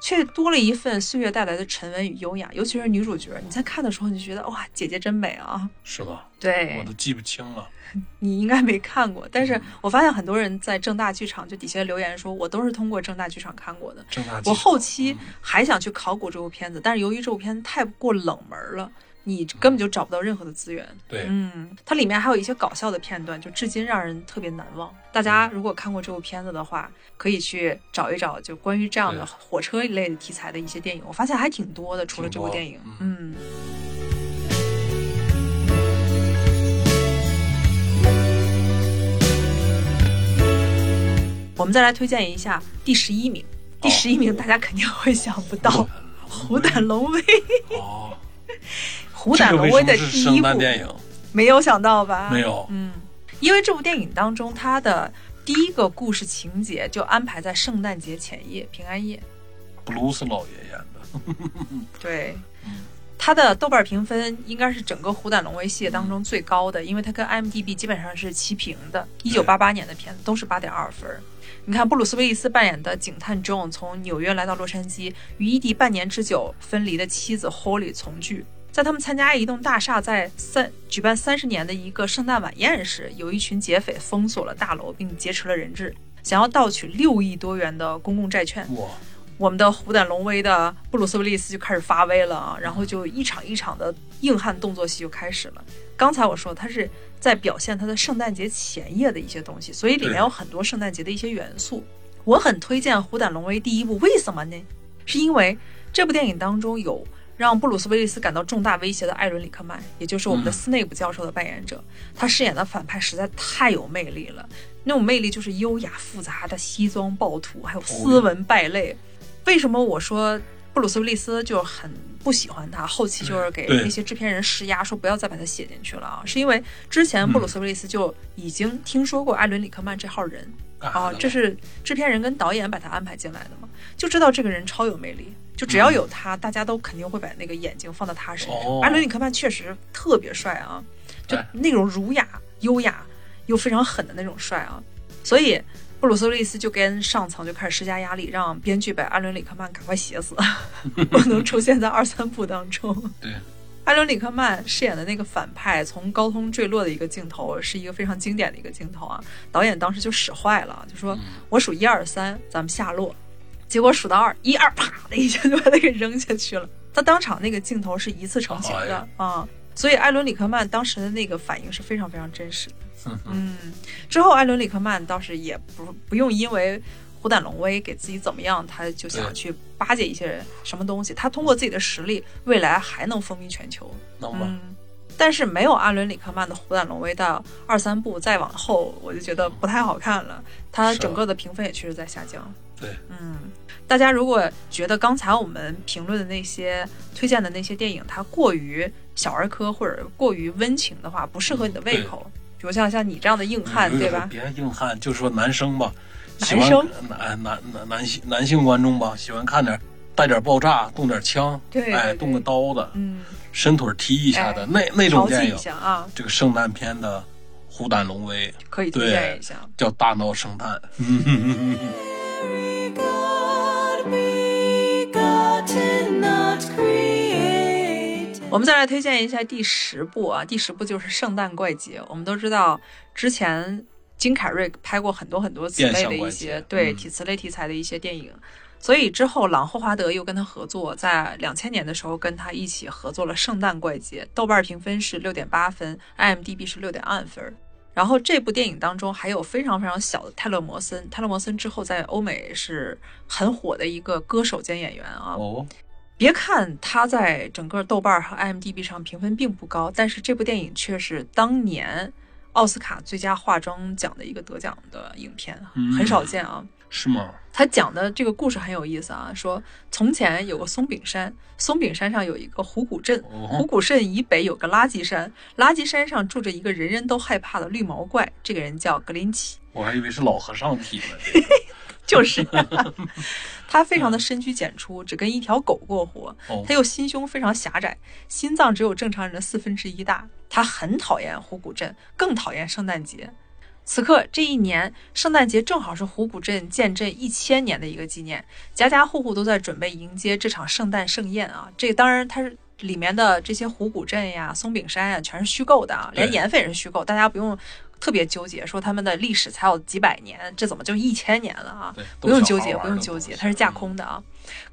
Speaker 1: 却多了一份岁月带来的沉稳与优雅。尤其是女主角，你在看的时候，你就觉得哇，姐姐真美啊！
Speaker 2: 是吧？
Speaker 1: 对
Speaker 2: 我都记不清了。(laughs)
Speaker 1: 你应该没看过，但是我发现很多人在正大剧场就底下留言说，我都是通过正大剧场看过的。
Speaker 2: 正大
Speaker 1: 我后期还想去考古这部片子，但是由于这部片子太过冷门了，你根本就找不到任何的资源。
Speaker 2: 对，
Speaker 1: 嗯，它里面还有一些搞笑的片段，就至今让人特别难忘。大家如果看过这部片子的话，可以去找一找，就关于这样的火车一类的题材的一些电影，我发现还挺多的。除了这部电影，
Speaker 2: 嗯
Speaker 1: 嗯。我们再来推荐一下第十一名，第十一名大家肯定会想不到，《虎胆龙威》。
Speaker 2: 哦，《
Speaker 1: 虎胆龙威》的第一部
Speaker 2: 电影？
Speaker 1: 没有想到吧？
Speaker 2: 没有
Speaker 1: 嗯，因为这部电影当中，它的第一个故事情节就安排在圣诞节前夜，平安夜。
Speaker 2: 布鲁斯老爷演的。(laughs)
Speaker 1: 对
Speaker 2: 嗯，
Speaker 1: 它的豆瓣评分应该是整个《虎胆龙威》系列当中最高的，因为它跟 IMDB 基本上是齐平的。一九八八年的片子都是八点二分。你看，布鲁斯威利斯扮演的警探 John 从纽约来到洛杉矶，与异地半年之久分离的妻子 Holly 重聚。在他们参加一栋大厦在三举办三十年的一个圣诞晚宴时，有一群劫匪封锁了大楼，并劫持了人质，想要盗取六亿多元的公共债券。
Speaker 2: 哇，
Speaker 1: 我们的虎胆龙威的布鲁斯威利斯就开始发威了啊，然后就一场一场的硬汉动作戏就开始了。刚才我说他是在表现他的圣诞节前夜的一些东西，所以里面有很多圣诞节的一些元素。我很推荐《虎胆龙威》第一部，为什么呢？是因为这部电影当中有让布鲁斯·威利斯感到重大威胁的艾伦·里克曼，也就是我们的
Speaker 2: 嗯
Speaker 1: 斯内普教授的扮演者，他饰演的反派实在太有魅力了。那种魅力就是优雅复杂的西装暴徒，还有斯文败类。为什么我说布鲁斯·威利斯就很不喜欢他？后期就是给那些制片人施压，说不要再把他写进去了啊，是因为之前布鲁斯·威利斯就已经听说过艾伦·里克曼这号人。啊，这是制片人跟导演把他安排进来的嘛，就知道这个人超有魅力，就只要有他，大家都肯定会把那个眼睛放到他身上。
Speaker 2: 哦
Speaker 1: 艾伦·里克曼确实特别帅啊，就
Speaker 2: 哎
Speaker 1: 那种儒雅、优雅又非常狠的那种帅啊，所以布鲁斯·威利斯就跟上层就开始施加压力，让编剧把艾伦·里克曼赶快写死，(laughs) 不能出现在二三部当中。(laughs)
Speaker 2: 对，
Speaker 1: 艾伦·里克曼饰演的那个反派从高空坠落的一个镜头，是一个非常经典的一个镜头啊。导演当时就使坏了，就说：“我数一二三，咱们下落。”结果数到二，一二，啪的一下就把他给扔下去了。他当场那个镜头是一次成型的啊、所以艾伦·里克曼当时的那个反应是非常非常真实的。
Speaker 2: 嗯
Speaker 1: 嗯，之后艾伦·里克曼倒是也不不用因为虎胆龙威给自己怎么样，他就想去巴结一些人什么东西。他通过自己的实力，未来还能风靡全球。
Speaker 2: 能吧？
Speaker 1: 嗯，但是没有阿伦·里克曼的《虎胆龙威》到二三部再往后，我就觉得不太好看了。它整个的评分也确实在下降。
Speaker 2: 对，
Speaker 1: 嗯，大家如果觉得刚才我们评论的那些推荐的那些电影，它过于小儿科或者过于温情的话，不适合你的胃口。比如像像你这样的硬汉，
Speaker 2: 嗯
Speaker 1: 对吧？
Speaker 2: 别硬汉，就说男生吧，喜欢
Speaker 1: 男生
Speaker 2: 男男男男性男性观众吧，喜欢看点带点爆炸，动点枪，哎，
Speaker 1: 对对
Speaker 2: 动个刀的，
Speaker 1: 嗯，
Speaker 2: 伸腿踢一下的
Speaker 1: 哎
Speaker 2: 那那种电影。
Speaker 1: 下啊，
Speaker 2: 这个圣诞片的《虎胆龙威》
Speaker 1: 可以推荐一下。
Speaker 2: 叫《大闹圣诞》。(laughs)
Speaker 1: 我们再来推荐一下第十部啊，第十部就是《圣诞怪杰》。我们都知道，之前金凯瑞拍过很多很多此类的一些对题此类题材的一些电影，所以之后朗霍华德又跟他合作，在两千年的时候跟他一起合作了《圣诞怪杰》，豆瓣评分是六点八分，IMDB 是六点二分。然后这部电影当中还有非常非常小的泰勒·摩森，泰勒·摩森之后在欧美是很火的一个歌手兼演员啊。
Speaker 2: 哦，
Speaker 1: 别看它在整个豆瓣和 IMDB 上评分并不高，但是这部电影却是当年奥斯卡最佳化妆奖的一个得奖的影片，
Speaker 2: 嗯
Speaker 1: 很少见啊。
Speaker 2: 是吗？
Speaker 1: 他讲的这个故事很有意思啊，说从前有个松饼山，松饼山上有一个虎骨镇，
Speaker 2: 哦
Speaker 1: 虎骨镇以北有个垃圾山，垃圾山上住着一个人人都害怕的绿毛怪，这个人叫格林奇。
Speaker 2: 我还以为是老和尚提的。(laughs)
Speaker 1: 就是 (laughs) 他非常的深居简出，只跟一条狗过活。
Speaker 2: 哦
Speaker 1: 他又心胸非常狭窄，心脏只有正常人的四分之一大。他很讨厌虎骨镇，更讨厌圣诞节。此刻这一年，圣诞节正好是虎骨镇建镇一千年的一个纪念，家家户户都在准备迎接这场圣诞盛宴啊！这当然它是里面的这些虎骨镇呀、松饼山呀，全是虚构的啊，连
Speaker 2: 对
Speaker 1: 年份也是虚构，大家不用特别纠结，说他们的历史才有几百年，这怎么就一千年了啊？不用纠结，不用纠结，它是架空的啊。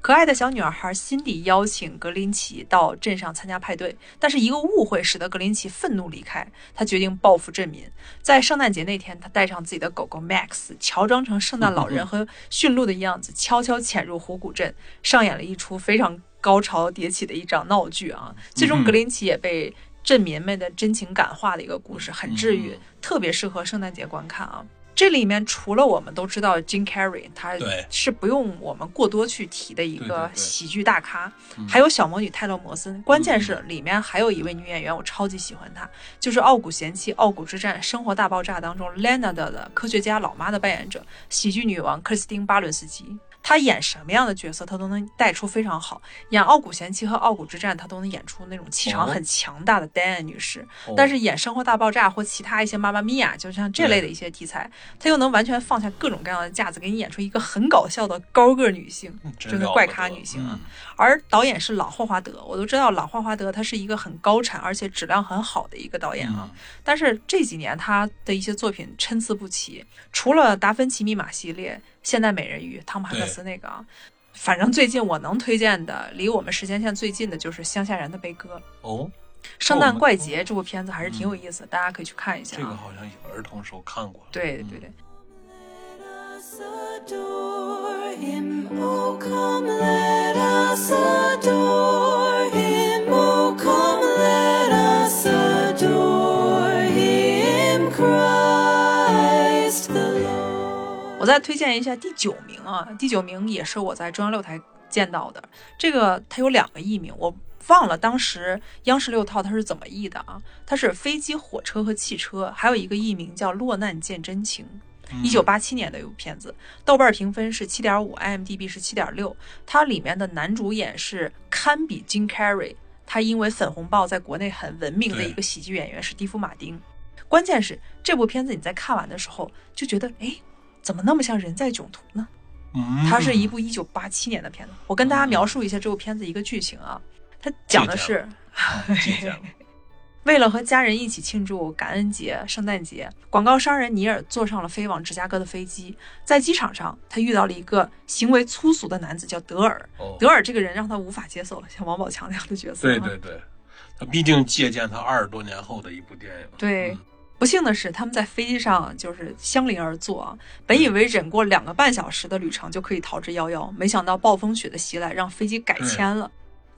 Speaker 1: 可爱的小女孩辛迪邀请格林奇到镇上参加派对，但是一个误会使得格林奇愤怒离开。他决定报复镇民，在圣诞节那天，他带上自己的狗狗 Max，乔装成圣诞老人 (laughs) 和驯鹿的样子，悄悄潜入虎谷镇，上演了一出非常高潮迭起的一场闹剧啊！最终，
Speaker 2: 嗯
Speaker 1: 格林奇也被镇民们的真情感化的一个故事，很治愈
Speaker 2: 嗯，
Speaker 1: 特别适合圣诞节观看啊。这里面除了我们都知道 Jim Carrey，他是不用我们过多去提的一个喜剧大咖，
Speaker 2: 嗯
Speaker 1: 还有小魔女泰勒·摩森。关键是里面还有一位女演员，我超级喜欢她，就是《傲骨贤妻》《傲骨之战》《生活大爆炸》当中 Leonard 的科学家老妈的扮演者，喜剧女王克里斯汀·巴伦斯基。她演什么样的角色，她都能带出非常好。演《傲骨贤妻》和《傲骨之战》，她都能演出那种气场
Speaker 2: 哦
Speaker 1: 很强大的戴安女士。
Speaker 2: 哦
Speaker 1: 但是演《生活大爆炸》或其他一些妈妈咪呀，就像这类的一些题材，她又能完全放下各种各样的架子，给你演出一个很搞笑的高个女性，
Speaker 2: 真
Speaker 1: 的怪咖女性啊。
Speaker 2: 嗯
Speaker 1: 而导演是朗霍华德，我都知道朗霍华德他是一个很高产而且质量很好的一个导演啊。
Speaker 2: 嗯
Speaker 1: 但是这几年他的一些作品参差不齐，除了《达芬奇密码》系列、《现代美人鱼》汤姆汉克斯那个啊，反正最近我能推荐的，离我们时间线最近的就是《乡下人的悲歌》。
Speaker 2: 哦，
Speaker 1: 圣诞怪杰》这部片子还是挺有意思的，大家可以去看一下
Speaker 2: 这个
Speaker 1: 啊。
Speaker 2: 好像有儿童时候看过。
Speaker 1: 对对对
Speaker 3: ，Let us
Speaker 1: 我再推荐一下第九名啊，第九名也是我在中央六台见到的。这个它有两个译名，我忘了当时央视六套它是怎么译的啊？它是飞机、火车和汽车，还有一个译名叫《落难见真情》。一九八七年的一部片子，豆瓣评分是七点五，IMDB 是七点六。它里面的男主演是堪比金凯瑞，他因为《粉红豹》在国内很闻名的一个喜剧演员是蒂夫·马丁。关键是这部片子你在看完的时候就觉得，哎，怎么那么像《人在囧途》呢？
Speaker 2: 嗯，
Speaker 1: 它是一部一九八七年的片子。我跟大家描述一下这部片子一个剧情啊，它讲的是 (laughs) (laughs) 为了和家人一起庆祝感恩节、圣诞节，广告商人尼尔坐上了飞往芝加哥的飞机。在机场上，他遇到了一个行为粗俗的男子，叫德尔。
Speaker 2: 哦
Speaker 1: 德尔这个人让他无法接受，像王宝强那样的角色。
Speaker 2: 对对对，他毕竟借鉴他二十多年后的一部电影。
Speaker 1: 对
Speaker 2: 嗯
Speaker 1: 不幸的是，他们在飞机上就是相邻而坐啊。本以为忍过两个半小时的旅程就可以逃之夭夭，没想到暴风雪的袭来让飞机改签了。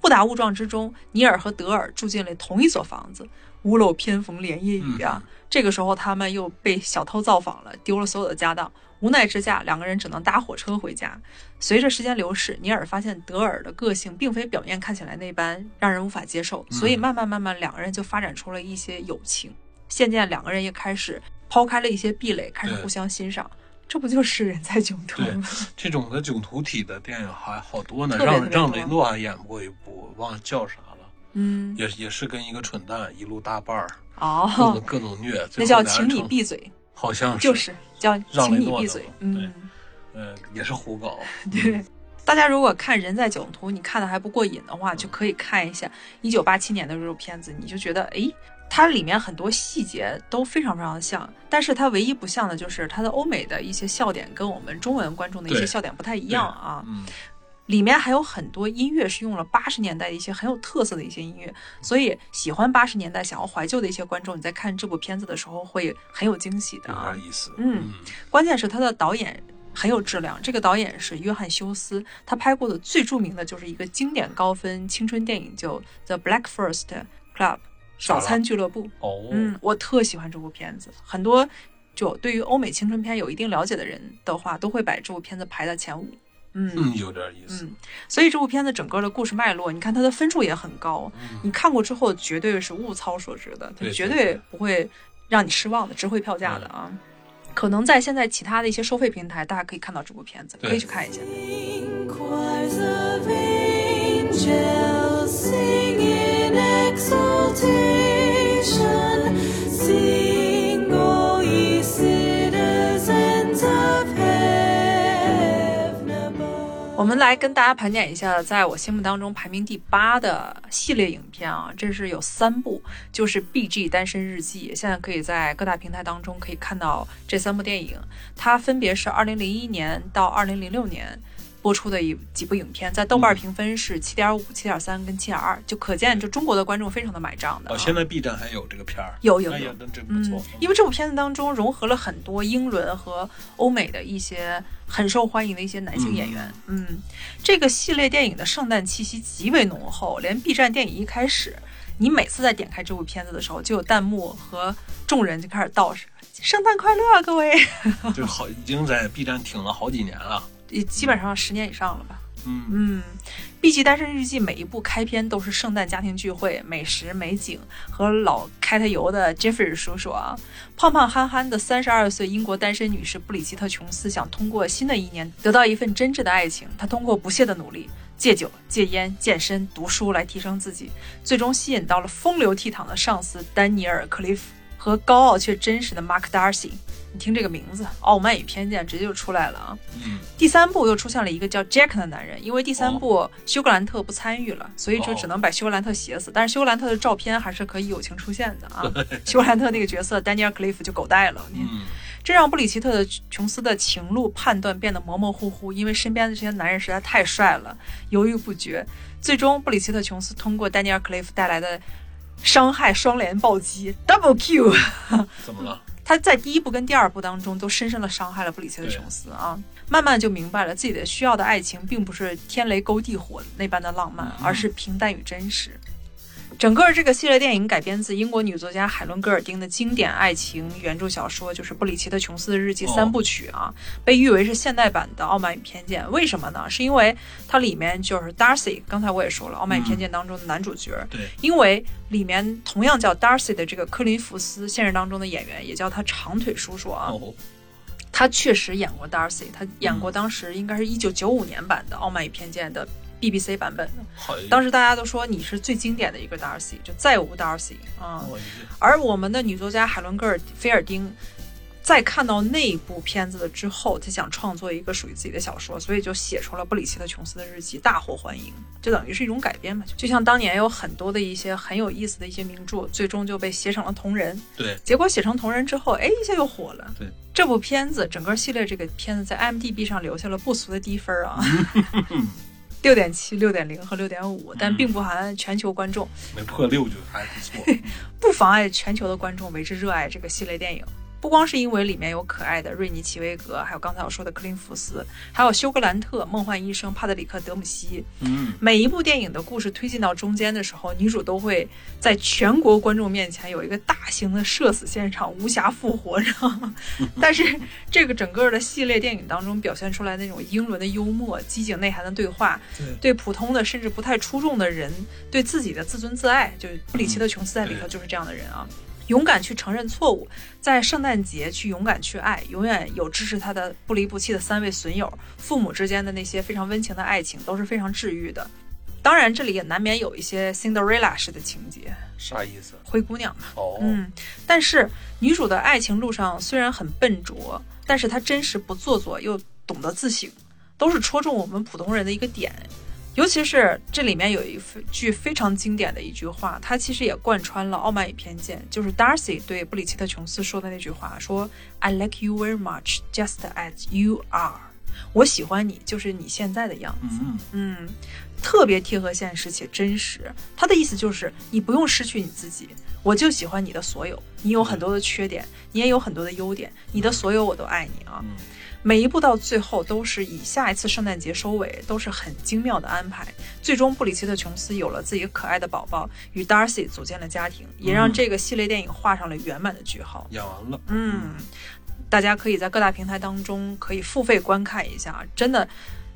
Speaker 1: 误打误撞之中，尼尔和德尔住进了同一所房子，屋漏偏逢连夜雨啊。这个时候，他们又被小偷造访了，丢了所有的家当。无奈之下，两个人只能搭火车回家。随着时间流逝，尼尔发现德尔的个性并非表面看起来那般让人无法接受，所以慢慢慢慢，两个人就发展出了一些友情。渐渐，两个人也开始抛开了一些壁垒，开始互相欣赏。这不就是人在囧途
Speaker 2: 对
Speaker 1: 吗？
Speaker 2: 这种的囧途体的电影还好多呢，让让雷诺还演过一部，忘了叫啥了，
Speaker 1: 嗯，
Speaker 2: 也也是跟一个蠢蛋一路搭伴儿，各
Speaker 1: 哦
Speaker 2: 种，各种虐，(laughs)
Speaker 1: 那叫请你闭嘴，
Speaker 2: 好像
Speaker 1: 就是叫请。你闭嘴嗯。
Speaker 2: 呃，也是胡搞。(laughs)
Speaker 1: 对，大家如果看《人在囧途》，你看的还不过瘾的话，就可以看一下一九八七年的这部片子，你就觉得，诶，它里面很多细节都非常非常像，但是它唯一不像的就是它的欧美的一些笑点跟我们中文观众的一些笑点不太一样啊。
Speaker 2: 嗯，
Speaker 1: 里面还有很多音乐是用了八十年代的一些很有特色的一些音乐，所以喜欢八十年代、想要怀旧的一些观众，你在看这部片子的时候会很有惊喜的啊。
Speaker 2: 点意思。
Speaker 1: 嗯关键是它的导演很有质量，这个导演是约翰休斯，他拍过的最著名的就是一个经典高分青春电影，就《The Black First Club》早餐俱乐部。
Speaker 2: 哦，
Speaker 1: 嗯，我特喜欢这部片子，很多就对于欧美青春片有一定了解的人的话，都会把这部片子排在前五。嗯
Speaker 2: 嗯，有点意思。
Speaker 1: 嗯，所以这部片子整个的故事脉络，你看它的分数也很高，
Speaker 2: 嗯
Speaker 1: 你看过之后绝对是物超所值的，它绝对不会让你失望的，值回票价的啊。可能在现在其他的一些收费平台，大家可以看到这部片子，
Speaker 2: 对
Speaker 1: 可以去看一下。我们来跟大家盘点一下，在我心目当中排名第八的系列影片啊，这是有三部，就是《B.G. 单身日记》，现在可以在各大平台当中可以看到这三部电影，它分别是二零零一年到二零零六年。播出的一几部影片，在豆瓣评分是七点五、七点三跟七点二，就可见就中国的观众非常的买账的、啊。
Speaker 2: 哦，现在 B 站还有这个片儿，
Speaker 1: 有有有
Speaker 2: 真不
Speaker 1: 嗯
Speaker 2: 错。，
Speaker 1: 因为这部片子当中融合了很多英伦和欧美的一些很受欢迎的一些男性演员。嗯这个系列电影的圣诞气息极为浓厚，连 B 站电影一开始，你每次在点开这部片子的时候，就有弹幕和众人就开始道是“圣诞快乐啊，各位 (laughs)
Speaker 2: 就好，已经在 B 站挺了好几年了。”，
Speaker 1: 也基本上十年以上了吧。
Speaker 2: 嗯，
Speaker 1: 嗯，《B 级单身日记》每一部开篇都是圣诞家庭聚会、美食美景和老开他油的 Jeffrey 叔叔啊，胖胖憨憨的三十二岁英国单身女士布里奇特·琼斯想通过新的一年得到一份真挚的爱情。她通过不懈的努力，戒酒、戒烟、健身、读书来提升自己，最终吸引到了风流倜傥的上司丹尼尔·克利夫和高傲却真实的 Mark Darcy。你听这个名字，《傲慢与偏见》直接就出来了啊！
Speaker 2: 嗯，
Speaker 1: 第三部又出现了一个叫 Jack 的男人，因为第三部休格兰特不参与了，所以就只能把休格兰特写死。但是休格兰特的照片还是可以友情出现的啊。(laughs) 休格兰特那个角色丹尼尔·克利夫就狗带了，
Speaker 2: 嗯，
Speaker 1: 这让布里奇特的琼斯的情路判断变得模模糊糊，因为身边的这些男人实在太帅了，犹豫不决。最终，布里奇特·琼斯通过丹尼尔·克雷夫带来的伤害双连暴击，double Q。
Speaker 2: 怎么了？
Speaker 1: 他在第一部跟第二部当中都深深的伤害了布里奇特琼斯啊，慢慢就明白了自己的需要的爱情并不是天雷勾地火那般的浪漫，而是平淡与真实。整个这个系列电影改编自英国女作家海伦·戈尔丁的经典爱情原著小说，就是布里奇特·琼斯的日记
Speaker 2: 哦
Speaker 1: 三部曲啊，被誉为是现代版的《傲慢与偏见》。为什么呢？是因为它里面就是 Darcy，刚才我也说了，《傲慢与偏见》当中的男主角，
Speaker 2: 对，
Speaker 1: 因为里面同样叫 Darcy 的这个科林·福斯，现实当中的演员也叫他长腿叔叔啊。
Speaker 2: 哦，
Speaker 1: 他确实演过 Darcy，他演
Speaker 2: 嗯
Speaker 1: 过当时应该是一九九五年版的《傲慢与偏见》的 BBC 版本的。
Speaker 2: 好，
Speaker 1: 当时大家都说你是最经典的一个 Darcy，就再无 Darcy 啊、
Speaker 2: 我
Speaker 1: 而我们的女作家海伦·戈尔菲尔丁，在看到那部片子了之后，她想创作一个属于自己的小说，所以就写出了布里奇特·琼斯的日记，大获欢迎。就等于是一种改编嘛，就像当年有很多的一些很有意思的一些名著，最终就被写成了同人。
Speaker 2: 对，
Speaker 1: 结果写成同人之后，哎，一下又火了。
Speaker 2: 对，
Speaker 1: 这部片子整个系列这个片子在 IMDB 上留下了不俗的低分啊，(laughs) 六点七、六点零和六点五，但并不含全球观众，
Speaker 2: 没破六就还不错。(laughs)
Speaker 1: 不妨碍全球的观众为之热爱这个系列电影。不光是因为里面有可爱的瑞尼·奇维格，还有刚才我说的克林·福斯，还有休格兰特、梦幻医生帕特里克·德姆西，
Speaker 2: 嗯，
Speaker 1: 每一部电影的故事推进到中间的时候，女主都会在全国观众面前有一个大型的社死现场，无暇复活，你知道吗？(laughs) 但是这个整个的系列电影当中表现出来那种英伦的幽默、机警内涵的对话，
Speaker 2: 对
Speaker 1: 对普通的甚至不太出众的人，对自己的自尊自爱，就是布里奇特·琼斯在里头就是这样的人啊。勇敢去承认错误，在圣诞节去勇敢去爱，永远有支持他的不离不弃的三位损友，父母之间的那些非常温情的爱情都是非常治愈的。当然，这里也难免有一些 Cinderella 式的情节，
Speaker 2: 啥意思？
Speaker 1: 灰姑娘嘛。
Speaker 2: 哦，
Speaker 1: 嗯，但是女主的爱情路上虽然很笨拙，但是她真实不做作，又懂得自省，都是戳中我们普通人的一个点。尤其是这里面有一句非常经典的一句话，它其实也贯穿了《傲慢与偏见》，就是 Darcy 对布里奇特·琼斯说的那句话，说 "I like you very much, just as you are。我喜欢你，就是你现在的样子。
Speaker 2: 嗯，
Speaker 1: 嗯，特别贴合现实且真实。他的意思就是，你不用失去你自己，我就喜欢你的所有。你有很多的缺点，你也有很多的优点，你的所有我都爱你啊。
Speaker 2: 嗯
Speaker 1: 每一步到最后都是以下一次圣诞节收尾，都是很精妙的安排。最终，布里奇特·琼斯有了自己可爱的宝宝，与 Darcy 组建了家庭，也让
Speaker 2: 嗯
Speaker 1: 这个系列电影画上了圆满的句号。
Speaker 2: 演完了。
Speaker 1: 嗯，大家可以在各大平台当中可以付费观看一下，真的，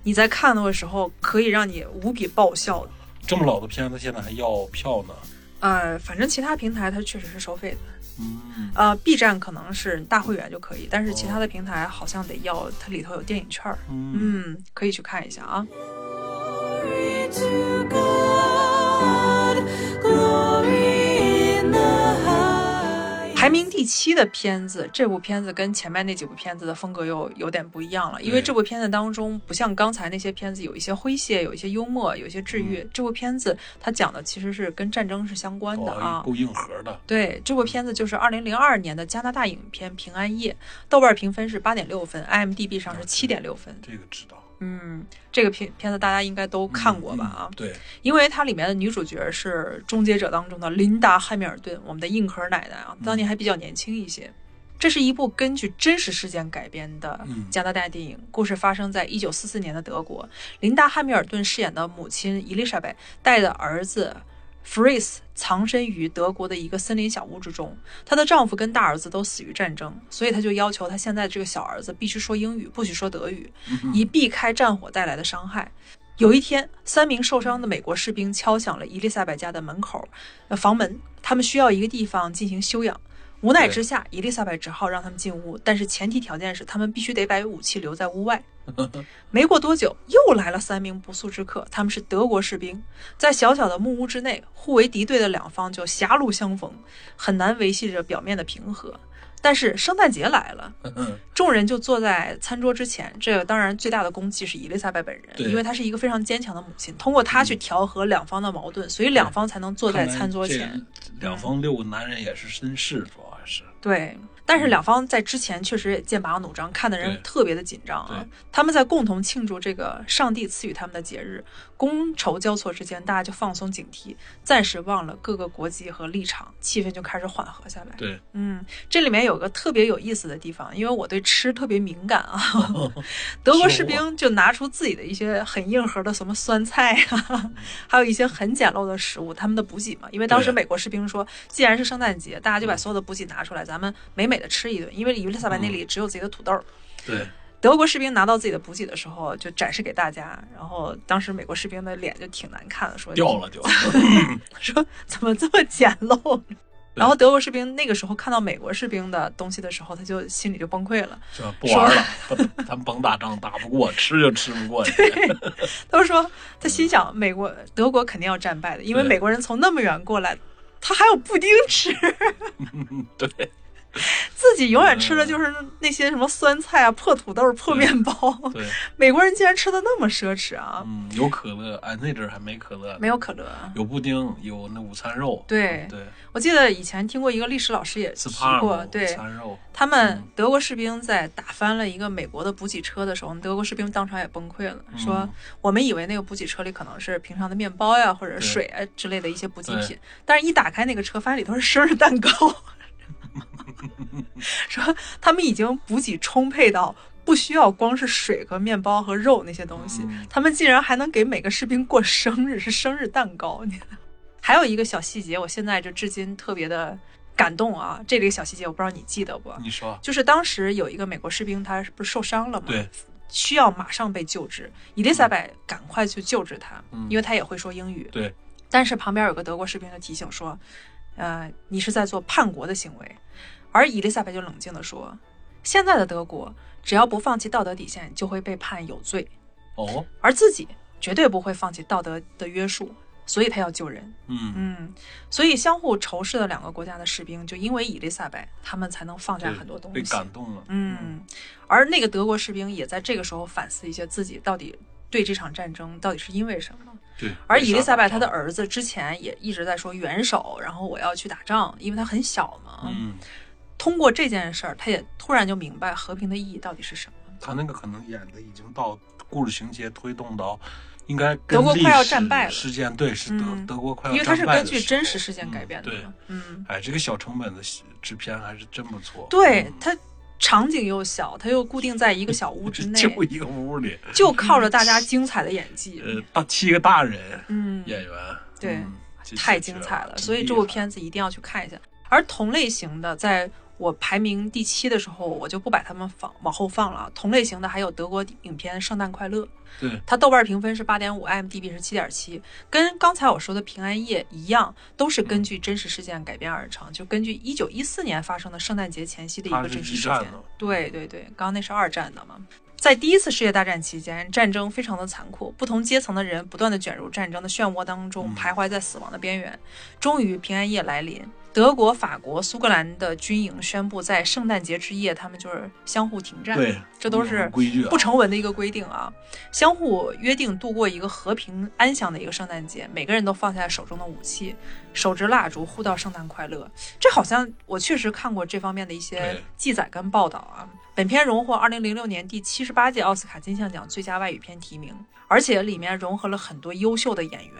Speaker 1: 你在看的时候可以让你无比爆笑。
Speaker 2: 这么老的片子现在还要票呢。
Speaker 1: 呃，反正其他平台它确实是收费的，
Speaker 2: 嗯，
Speaker 1: 呃，B 站可能是大会员就可以，但是其他
Speaker 2: 哦。
Speaker 1: 的平台好像得要它里头有电影券儿，
Speaker 2: 嗯。
Speaker 1: 嗯，可以去看一下啊。排名第七的片子，这部片子跟前面那几部片子的风格又有点不一样了，因为这部片子当中不像刚才那些片子有一些诙谐，有一些幽默，有一些治愈。
Speaker 2: 嗯
Speaker 1: 这部片子它讲的其实是跟战争是相关的啊
Speaker 2: 哦，。够硬核的。
Speaker 1: 对，这部片子就是二零零二年的加拿大影片《平安夜》，豆瓣评分是八点六分，IMDB 上是七点六分。
Speaker 2: 这个知道。
Speaker 1: 嗯，这个片片子大家应该都看过吧？啊
Speaker 2: 嗯，对，
Speaker 1: 因为它里面的女主角是《终结者》当中的琳达·汉密尔顿，我们的硬壳奶奶啊，当年还比较年轻一些。这是一部根据真实事件改编的
Speaker 2: 嗯
Speaker 1: 加拿大电影，故事发生在一九四四年的德国。琳达·汉密尔顿饰演的母亲伊丽莎白带着儿子 Fritz 藏身于德国的一个森林小屋之中。她的丈夫跟大儿子都死于战争，所以她就要求她现在这个小儿子必须说英语，不许说德语，以避开战火带来的伤害。有一天，三名受伤的美国士兵敲响了伊丽莎白家的门口，呃，房门。他们需要一个地方进行休养。无奈之下，伊丽莎白只好让他们进屋，但是前提条件是他们必须得把武器留在屋外。(laughs) 没过多久，又来了三名不速之客，他们是德国士兵，在小小的木屋之内，互为敌对的两方就狭路相逢，很难维系着表面的平和。但是圣诞节来了，
Speaker 2: 嗯
Speaker 1: 众人就坐在餐桌之前。这个当然最大的功绩是伊丽莎白本人，因为她是一个非常坚强的母亲，通过她去调和两方的矛盾，所以两方才能坐在餐桌前。
Speaker 2: 两方六个男人也是绅士，主要还
Speaker 1: 对。但是两方在之前确实也剑拔弩张，看的人特别的紧张啊。他们在共同庆祝这个上帝赐予他们的节日，觥筹交错之间，大家就放松警惕，暂时忘了各个国籍和立场，气氛就开始缓和下来。
Speaker 2: 对，
Speaker 1: 嗯，这里面有个特别有意思的地方，因为我对吃特别敏感啊。(laughs) 德国士兵就拿出自己的一些很硬核的什么酸菜啊，(laughs) 还有一些很简陋的食物，他们的补给嘛。因为当时美国士兵说，既然是圣诞节，大家就把所有的补给拿出来，咱们美美的吃一顿。因为伊丽莎白那里只有自己的土豆。
Speaker 2: 对，
Speaker 1: 德国士兵拿到自己的补给的时候，就展示给大家，然后当时美国士兵的脸就挺难看的，说
Speaker 2: 掉了就。(laughs)
Speaker 1: 说怎么这么简陋？然后德国士兵那个时候看到美国士兵的东西的时候，他就心里就崩溃了。
Speaker 2: 这不玩了，不咱们甭打仗，打不过，(laughs) 吃就吃不过去。
Speaker 1: 他说他心想，美国德国肯定要战败的，因为美国人从那么远过来，他还有布丁吃，(laughs)
Speaker 2: 对，
Speaker 1: 自己永远吃的就是那些什么酸菜啊、破土豆、破面包。
Speaker 2: 对，(laughs)
Speaker 1: 美国人竟然吃的那么奢侈啊！
Speaker 2: 嗯，有可乐，哎，那阵儿还没可乐，
Speaker 1: 没有可乐。
Speaker 2: 有布丁，有那午餐肉。
Speaker 1: 对
Speaker 2: 对，
Speaker 1: 我记得以前听过一个历史老师也
Speaker 2: 斯
Speaker 1: 提，过对
Speaker 2: 午餐肉。
Speaker 1: 他们
Speaker 2: 嗯
Speaker 1: 德国士兵在打翻了一个美国的补给车的时候，德国士兵当场也崩溃了，说
Speaker 2: 嗯
Speaker 1: 我们以为那个补给车里可能是平常的面包呀或者水啊之类的一些补给品，但是一打开那个车，发现里头是生日蛋糕，(laughs) 说他们已经补给充沛到。不需要光是水和面包和肉那些东西，
Speaker 2: 嗯
Speaker 1: 他们竟然还能给每个士兵过生日，是生日蛋糕。你还有一个小细节，我现在就至今特别的感动啊！这里个小细节，我不知道你记得不？
Speaker 2: 你说，
Speaker 1: 就是当时有一个美国士兵，他不是受伤了吗？
Speaker 2: 对，
Speaker 1: 需要马上被救治。伊丽莎白赶快去救治他，
Speaker 2: 嗯
Speaker 1: 因为他也会说英语。
Speaker 2: 对，
Speaker 1: 但是旁边有个德国士兵就提醒说：“呃，你是在做叛国的行为。”而伊丽莎白就冷静地说：“现在的德国，只要不放弃道德底线，就会被判有罪，
Speaker 2: 哦，
Speaker 1: 而自己绝对不会放弃道德的约束，所以他要救人。”
Speaker 2: 嗯，
Speaker 1: 嗯，所以相互仇视的两个国家的士兵，就因为伊丽莎白，他们才能放下很多东西被。
Speaker 2: 感动了。
Speaker 1: 嗯，而那个德国士兵也在这个时候反思一些自己到底对这场战争到底是因为什么。
Speaker 2: 对。
Speaker 1: 而伊丽莎白她的儿子之前也一直在说元首，然后我要去打仗，因为他很小嘛。
Speaker 2: 嗯，
Speaker 1: 通过这件事儿，他也突然就明白和平的意义到底是什么。
Speaker 2: 他那个可能演的已经到故事情节推动到，应该
Speaker 1: 德国快要战败了
Speaker 2: 事件对是德
Speaker 1: 嗯
Speaker 2: 德国快要
Speaker 1: 因为它是根据真实事件改编的嘛。嗯，
Speaker 2: 哎，这个小成本的制片还是真不错。嗯
Speaker 1: 对它场景又小，它又固定在一个小屋之内，(laughs)
Speaker 2: 就一个屋里，
Speaker 1: 就靠着大家精彩的演技。
Speaker 2: 呃，大七个大人
Speaker 1: 嗯，
Speaker 2: 演员，
Speaker 1: 对
Speaker 2: 嗯
Speaker 1: 太精彩了，所以这部片子一定要去看一下。而同类型的，在我排名第七的时候，我就不把它们放往后放了。同类型的还有德国影片《圣诞快乐》，
Speaker 2: 对
Speaker 1: 它豆瓣评分是八点五，IMDB 是七点七，跟刚才我说的《平安夜》一样，都是根据真实事件改编而成，就根据一九一四年发生的圣诞节前夕的一个真实事件。对对对，刚刚那是二战的嘛。在第一次世界大战期间，战争非常的残酷，不同阶层的人不断的卷入战争的漩涡当中，
Speaker 2: 嗯
Speaker 1: 徘徊在死亡的边缘。终于，平安夜来临，德国、法国、苏格兰的军营宣布，在圣诞节之夜，他们就是相互停战。
Speaker 2: 对，
Speaker 1: 这都是
Speaker 2: 规矩啊，
Speaker 1: 不成文的一个规定啊，相互约定度过一个和平安详的一个圣诞节，每个人都放下手中的武器，手执蜡烛，互道圣诞快乐。这好像我确实看过这方面的一些记载跟报道啊。本片荣获2006年第七十八届奥斯卡金像奖最佳外语片提名，而且里面融合了很多优秀的演员，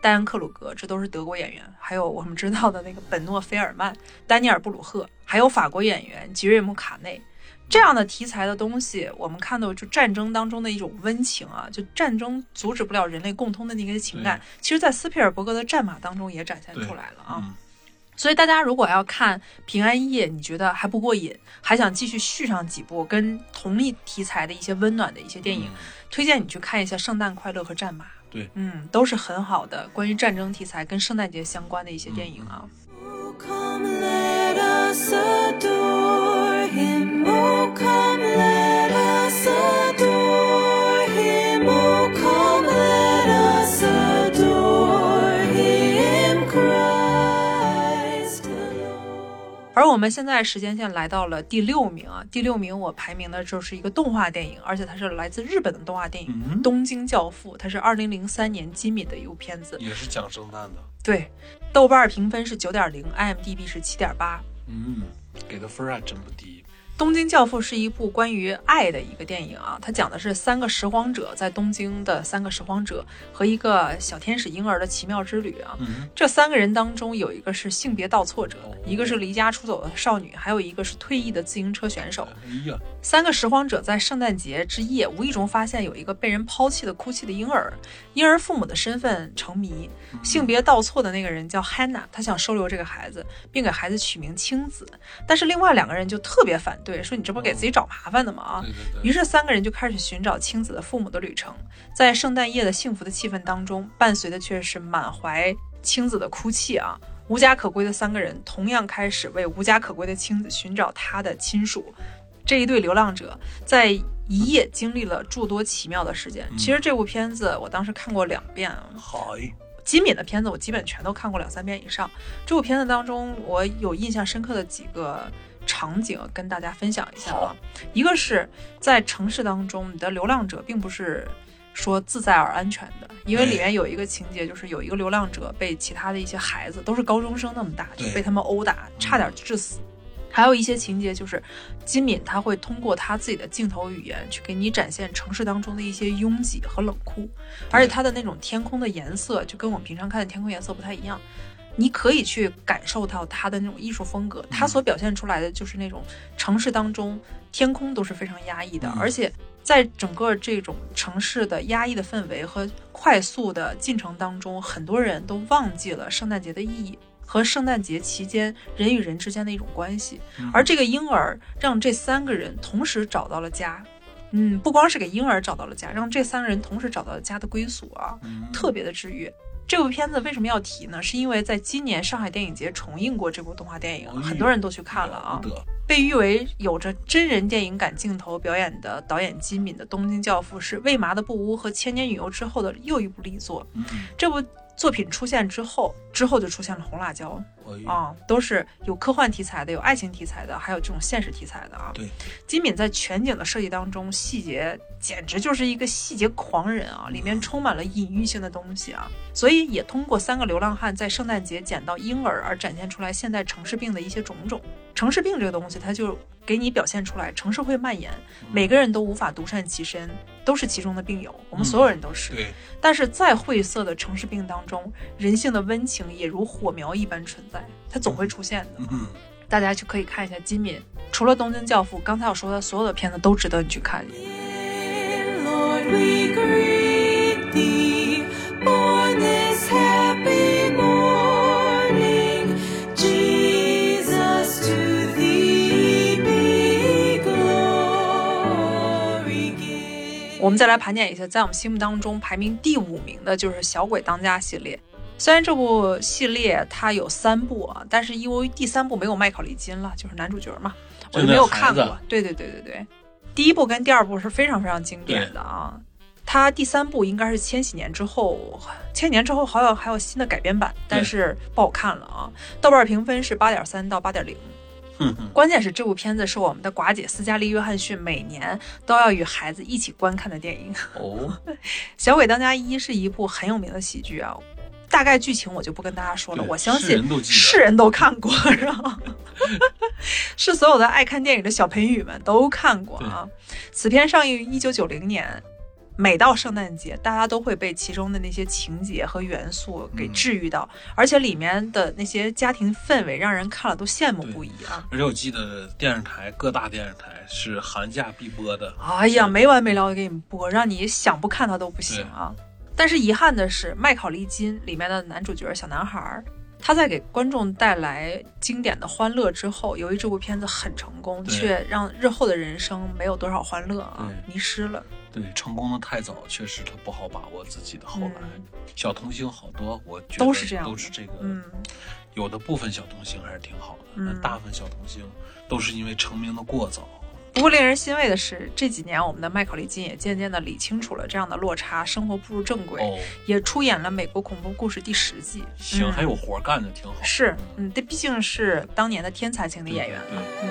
Speaker 1: 戴安·克鲁格，这都是德国演员，还有我们知道的那个本诺·菲尔曼、丹尼尔·布鲁赫，还有法国演员吉瑞姆·卡内。这样的题材的东西，我们看到就战争当中的一种温情啊，就战争阻止不了人类共通的那些情感，其实，在斯皮尔伯格的《战马》当中也展现出来了啊。
Speaker 2: 嗯，
Speaker 1: 所以大家如果要看《平安夜》，你觉得还不过瘾，还想继续续上几部跟同一题材的一些温暖的一些电影，
Speaker 2: 嗯
Speaker 1: 推荐你去看一下《圣诞快乐》和《战马》。
Speaker 2: 对，
Speaker 1: 嗯，都是很好的关于战争题材跟圣诞节相关的一些电影啊。
Speaker 3: Oh, come, let us adore him. Oh, come,
Speaker 1: 而我们现在时间线来到了第六名啊，第六名我排名的就是一个动画电影，而且它是来自日本的动画电影《
Speaker 2: 嗯，
Speaker 1: 东京教父》，它是二零零三年金敏的一部片子。
Speaker 2: 也是讲圣诞的，
Speaker 1: 对，豆瓣评分是九点零，IMDB 是七点八。
Speaker 2: 嗯，给的分儿还真不低。
Speaker 1: 《东京教父》是一部关于爱的一个电影啊，它讲的是三个拾荒者在东京的三个拾荒者和一个小天使婴儿的奇妙之旅啊。
Speaker 2: 嗯，
Speaker 1: 这三个人当中有一个是性别倒错者
Speaker 2: 哦，
Speaker 1: 一个是离家出走的少女，还有一个是退役的自行车选手。
Speaker 2: 哎呀，
Speaker 1: 三个拾荒者在圣诞节之夜无意中发现有一个被人抛弃的哭泣的婴儿，婴儿父母的身份成谜，性别倒错的那个人叫 Hannah，他想收留这个孩子，并给孩子取名青子，但是另外两个人就特别反对，说你这不给自己找麻烦的吗？啊
Speaker 2: 对，对对，
Speaker 1: 于是三个人就开始寻找青子的父母的旅程，在圣诞夜的幸福的气氛当中，伴随的却是满怀青子的哭泣啊！无家可归的三个人同样开始为无家可归的青子寻找他的亲属。这一对流浪者在一夜经历了诸多奇妙的事件。其实这部片子我当时看过两遍啊，
Speaker 2: 嗨，
Speaker 1: 金敏的片子我基本全都看过两三遍以上。这部片子当中，我有印象深刻的几个场景跟大家分享一下啊。一个是在城市当中，你的流浪者并不是说自在而安全的，因为里面有一个情节，就是有一个流浪者被其他的一些孩子，都是高中生那么大，就被他们殴打，差点致死。还有一些情节就是，金敏他会通过他自己的镜头语言去给你展现城市当中的一些拥挤和冷酷，而且他的那种天空的颜色就跟我们平常看的天空颜色不太一样。你可以去感受到他的那种艺术风格，他所表现出来的就是那种城市当中天空都是非常压抑的，
Speaker 2: 嗯
Speaker 1: 而且在整个这种城市的压抑的氛围和快速的进程当中，很多人都忘记了圣诞节的意义和圣诞节期间人与人之间的一种关系。
Speaker 2: 嗯
Speaker 1: 而这个婴儿让这三个人同时找到了家，嗯，不光是给婴儿找到了家，让这三个人同时找到了家的归宿啊，
Speaker 2: 嗯
Speaker 1: 特别的治愈。这部片子为什么要提呢？是因为在今年上海电影节重映过这部动画电影，很多人都去看了啊被誉为有着真人电影感镜头表演的导演金敏的《东京教父》是《为麻的布屋》和《千年女优》之后的又一部力作。
Speaker 2: 嗯，
Speaker 1: 这部作品出现之后，之后就出现了《红辣椒》啊，都是有科幻题材的，有爱情题材的，还有这种现实题材的啊。
Speaker 2: 对，
Speaker 1: 金敏在全景的设计当中，细节简直就是一个细节狂人啊，里面充满了隐喻性的东西啊，所以也通过三个流浪汉在圣诞节捡到婴儿而展现出来现在城市病的一些种种。城市病这个东西，它就给你表现出来，城市会蔓延，每个人都无法独善其身，都是其中的病友，我们所有人都是。
Speaker 2: 对，
Speaker 1: 但是在晦涩的城市病当中，人性的温情也如火苗一般存在，它总会出现的。
Speaker 2: 嗯，
Speaker 1: 大家就可以看一下金敏，除了《东京教父》，刚才我说的所有的片子都值得你去看。
Speaker 3: Lord,
Speaker 1: 我们再来盘点一下，在我们心目当中排名第五名的就是《小鬼当家》系列。虽然这部系列它有三部啊，但是因为第三部没有麦考利金了，就是男主角嘛，我就没有看过。对对对对对，第一部跟第二部是非常非常经典的啊。它第三部应该是千禧年之后，千禧年之后好像还有新的改编版，但是不好看了啊。豆瓣评分是八点三到八点零。关键是这部片子是我们的寡姐斯嘉丽·约翰逊每年都要与孩子一起观看的电影。
Speaker 2: 哦，(laughs)《
Speaker 1: 小鬼当家一》是一部很有名的喜剧啊，大概剧情我就不跟大家说了，我相信
Speaker 2: 是人都记得
Speaker 1: 是人都看过，是吧？是所有的爱看电影的小盆友们都看过啊。此片上映于一九九零年。每到圣诞节，大家都会被其中的那些情节和元素给
Speaker 2: 嗯
Speaker 1: 治愈到，而且里面的那些家庭氛围让人看了都羡慕不已啊！
Speaker 2: 而且我记得电视台各大电视台是寒假必播的。
Speaker 1: 哎呀，没完没了的给你们播，让你想不看它都不行啊！但是遗憾的是，麦考利金里面的男主角小男孩儿，他在给观众带来经典的欢乐之后，由于这部片子很成功，却让日后的人生没有多少欢乐啊，迷失了。
Speaker 2: 对，成功的太早，确实他不好把握自己的后来。
Speaker 1: 嗯
Speaker 2: 小童星好多，我觉得
Speaker 1: 都是这样
Speaker 2: 都是这个。
Speaker 1: 嗯，
Speaker 2: 有的部分小童星还是挺好的，
Speaker 1: 嗯
Speaker 2: 但大部分小童星都是因为成名的过早。
Speaker 1: 不过令人欣慰的是，这几年我们的麦考利金也渐渐地理清楚了这样的落差，生活步入正轨，
Speaker 2: 哦，
Speaker 1: 也出演了《美国恐怖故事》第十季。
Speaker 2: 行，
Speaker 1: 嗯
Speaker 2: 还有活干的挺好。
Speaker 1: 是，嗯，这毕竟是当年的天才型的演员了。嗯。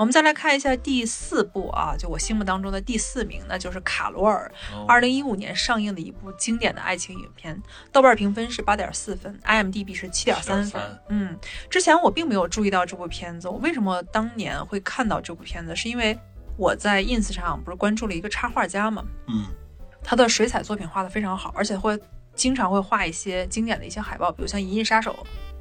Speaker 1: 我们再来看一下第四部啊，就我心目当中的第四名，那就是《卡罗尔》，
Speaker 2: 哦。
Speaker 1: 二零一五年上映的一部经典的爱情影片，豆瓣评分是八点四分，IMDB 是七点三分。嗯，之前我并没有注意到这部片子，我为什么当年会看到这部片子？是因为我在 ins 上不是关注了一个插画家嘛，
Speaker 2: 嗯。
Speaker 1: 他的水彩作品画的非常好，而且会经常会画一些经典的一些海报，比如像《银翼杀手》，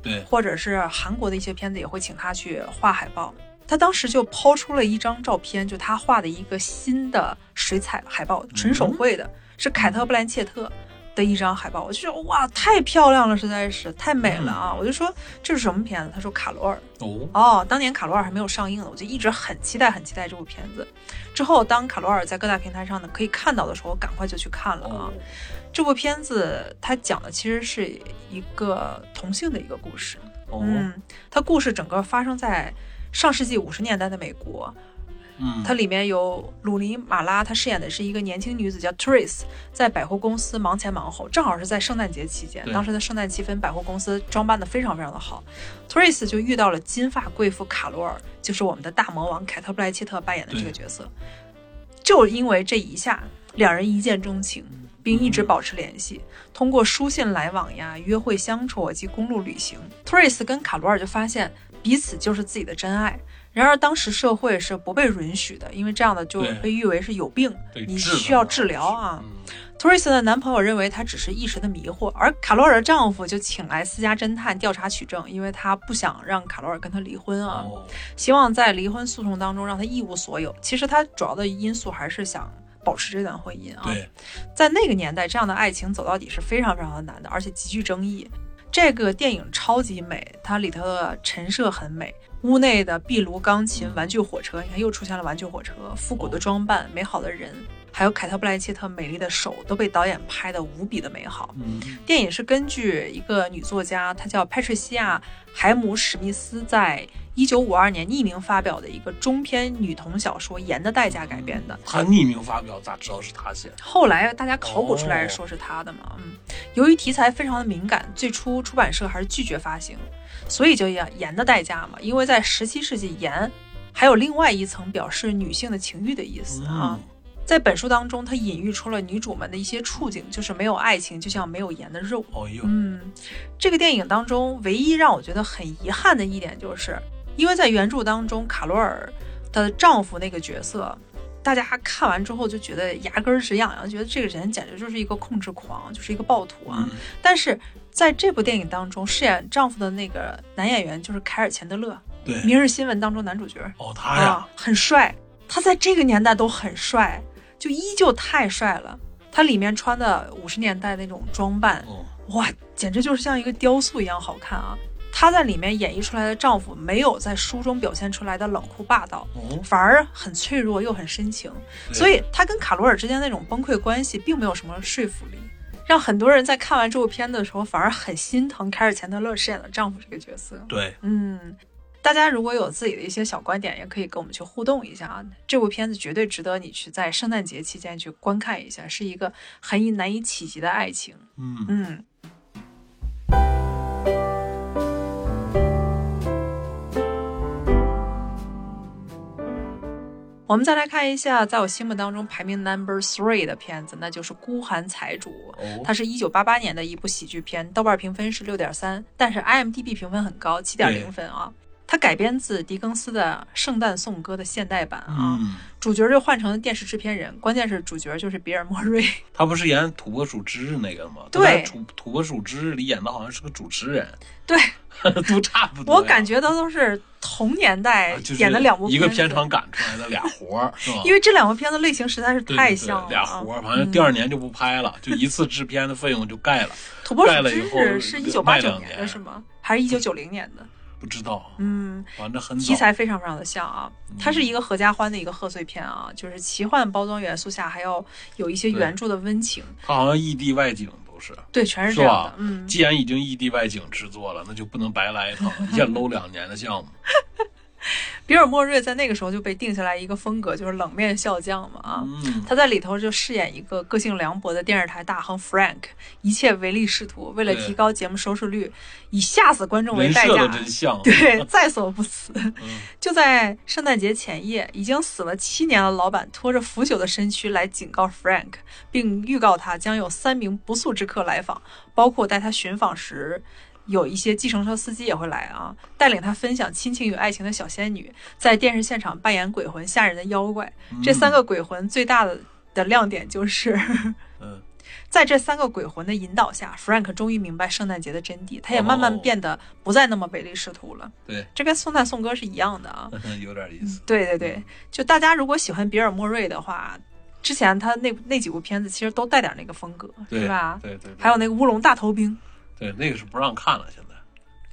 Speaker 2: 对，
Speaker 1: 或者是韩国的一些片子也会请他去画海报。他当时就抛出了一张照片，就他画的一个新的水彩海报，纯手绘的，是凯特·布兰切特的一张海报。我就觉得哇，太漂亮了，实在是太美了啊！我就说这是什么片子？他说卡罗尔。
Speaker 2: 哦，
Speaker 1: 哦，当年卡罗尔还没有上映呢，我就一直很期待，很期待这部片子。之后，当卡罗尔在各大平台上呢可以看到的时候，我赶快就去看了啊。
Speaker 2: 哦
Speaker 1: 这部片子它讲的其实是一个同性的一个故事。
Speaker 2: 哦，
Speaker 1: 嗯，它故事整个发生在上世纪五十年代的美国。
Speaker 2: 嗯，
Speaker 1: 它里面有鲁尼马拉，她饰演的是一个年轻女子叫 Trace，在百货公司忙前忙后，正好是在圣诞节期间，当时的圣诞气氛，百货公司装扮的非常非常的好。Trace 就遇到了金发贵妇卡罗尔，就是我们的大魔王凯特布莱切特扮演的这个角色。就因为这一下，两人一见钟情，并一直保持联系，通过书信来往呀、约会相处及公路旅行，Trace 跟卡罗尔就发现彼此就是自己的真爱。然而当时社会是不被允许的，因为这样的就被誉为是有病，你需要治疗啊。
Speaker 2: 嗯
Speaker 1: Trace 的男朋友认为她只是一时的迷惑，而卡罗尔的丈夫就请来私家侦探调查取证，因为他不想让卡罗尔跟他离婚啊。
Speaker 2: 哦，
Speaker 1: 希望在离婚诉讼当中让他一无所有。其实他主要的因素还是想保持这段婚姻啊。
Speaker 2: 对，
Speaker 1: 在那个年代，这样的爱情走到底是非常非常的难的，而且极具争议。这个电影超级美，它里头的陈设很美，屋内的壁炉、钢琴、玩具火车，你看又出现了玩具火车，复古的装扮，美好的人，还有凯特·布莱切特美丽的手，都被导演拍得无比的美好。
Speaker 2: 嗯
Speaker 1: 电影是根据一个女作家，她叫派翠西亚·海姆史密斯在一九五二年匿名发表的一个中篇女童小说《盐的代价》改编的。
Speaker 2: 他匿名发表，咋知道是他写的？
Speaker 1: 后来大家考古出来
Speaker 2: 哦
Speaker 1: 说是他的嘛，嗯，由于题材非常的敏感，最初出版社还是拒绝发行，所以就要盐的代价嘛，因为在十七世纪盐还有另外一层表示女性的情欲的意思啊。
Speaker 2: 嗯，
Speaker 1: 在本书当中，它隐喻出了女主们的一些处境，就是没有爱情，就像没有盐的肉。
Speaker 2: 哦呦，
Speaker 1: 嗯，这个电影当中唯一让我觉得很遗憾的一点，就是因为在原著当中，卡罗尔的丈夫那个角色，大家看完之后就觉得牙根儿直痒痒，觉得这个人简直就是一个控制狂，就是一个暴徒啊。
Speaker 2: 嗯
Speaker 1: 但是在这部电影当中，饰演丈夫的那个男演员就是凯尔·钱德勒，《
Speaker 2: 对，
Speaker 1: 明日新闻》当中男主角。
Speaker 2: 哦他呀，
Speaker 1: 啊，很帅，他在这个年代都很帅，就依旧太帅了。他里面穿的五十年代那种装扮，
Speaker 2: 哦，
Speaker 1: 哇，简直就是像一个雕塑一样好看啊！她在里面演绎出来的丈夫，没有在书中表现出来的冷酷霸道，
Speaker 2: 哦，
Speaker 1: 反而很脆弱又很深情。所以她跟卡罗尔之间那种崩溃关系，并没有什么说服力，让很多人在看完这部片子的时候，反而很心疼凯尔·钱德勒饰演的丈夫这个角色。
Speaker 2: 对，
Speaker 1: 嗯，大家如果有自己的一些小观点，也可以跟我们去互动一下啊。这部片子绝对值得你去在圣诞节期间去观看一下，是一个很难以企及的爱情。
Speaker 2: 嗯
Speaker 1: 嗯。我们再来看一下，在我心目当中排名 number three 的片子，那就是《孤寒财主》。
Speaker 2: 哦，
Speaker 1: 它是一九八八年的一部喜剧片，豆瓣评分是六点三，但是 IMDB 评分很高，七点零分啊。它改编自狄更斯的《圣诞颂歌》的现代版啊，
Speaker 2: 嗯，
Speaker 1: 主角就换成了电视制片人，关键是主角就是比尔·莫瑞。(laughs)
Speaker 2: 他不是演土拨鼠之日那个吗？
Speaker 1: 对
Speaker 2: 土土拨鼠之日里演的好像是个主持人，
Speaker 1: 对 (laughs)
Speaker 2: 都差不多。
Speaker 1: 我感觉都都是同年代演的两部
Speaker 2: 一个
Speaker 1: 片
Speaker 2: 场赶出来的俩活儿，是吧？
Speaker 1: 因为这两部片子类型实在是太像了、啊。
Speaker 2: 俩活儿，反正第二年就不拍了，就一次制片的费用就盖了，
Speaker 1: 土拨鼠之
Speaker 2: 盖了以后
Speaker 1: 日是一九八九年的是吗？还是一九九零年的？
Speaker 2: 不知道，
Speaker 1: 嗯，
Speaker 2: 反正很
Speaker 1: 题材非常非常的像啊，
Speaker 2: 嗯
Speaker 1: 它是一个合家欢的一个贺岁片啊，就是奇幻包装元素下还要有一些原著的温情，
Speaker 2: 它好像异地外景都是。
Speaker 1: 对，全是
Speaker 2: 是
Speaker 1: 这样的
Speaker 2: 吧，？
Speaker 1: 嗯，
Speaker 2: 既然已经异地外景制作了，那就不能白来一趟，(laughs) 一下搂两年的项目。(laughs)
Speaker 1: 比尔·莫瑞在那个时候就被定下来一个风格，就是冷面笑匠嘛啊。
Speaker 2: 嗯，
Speaker 1: 他在里头就饰演一个个性凉薄的电视台大亨 Frank，一切唯利是图，为了提高节目收视率，以吓死观众为代价。(laughs) 对，在所不辞。
Speaker 2: 嗯，(laughs)
Speaker 1: 就在圣诞节前夜，已经死了七年的老板拖着腐朽的身躯来警告 Frank，并预告他将有三名不速之客来访，包括带他寻访时。有一些计程车司机也会来啊，带领他分享亲情与爱情的小仙女，在电视现场扮演鬼魂吓人的妖怪。这三个鬼魂最大的的亮点就是，(laughs)
Speaker 2: 嗯，
Speaker 1: 在这三个鬼魂的引导下，Frank 终于明白圣诞节的真谛，他也慢慢
Speaker 2: 哦
Speaker 1: 变得不再那么唯利是图了。
Speaker 2: 对，
Speaker 1: 这跟宋赞颂歌是一样的啊。(laughs)
Speaker 2: 有点意思。
Speaker 1: 对对对，就大家如果喜欢比尔·莫瑞的话，之前他那那几部片子其实都带点那个风格，
Speaker 2: 对
Speaker 1: 是吧？
Speaker 2: 对对，对
Speaker 1: 还有那个乌龙大头兵，
Speaker 2: 对那个是不让看了，现在。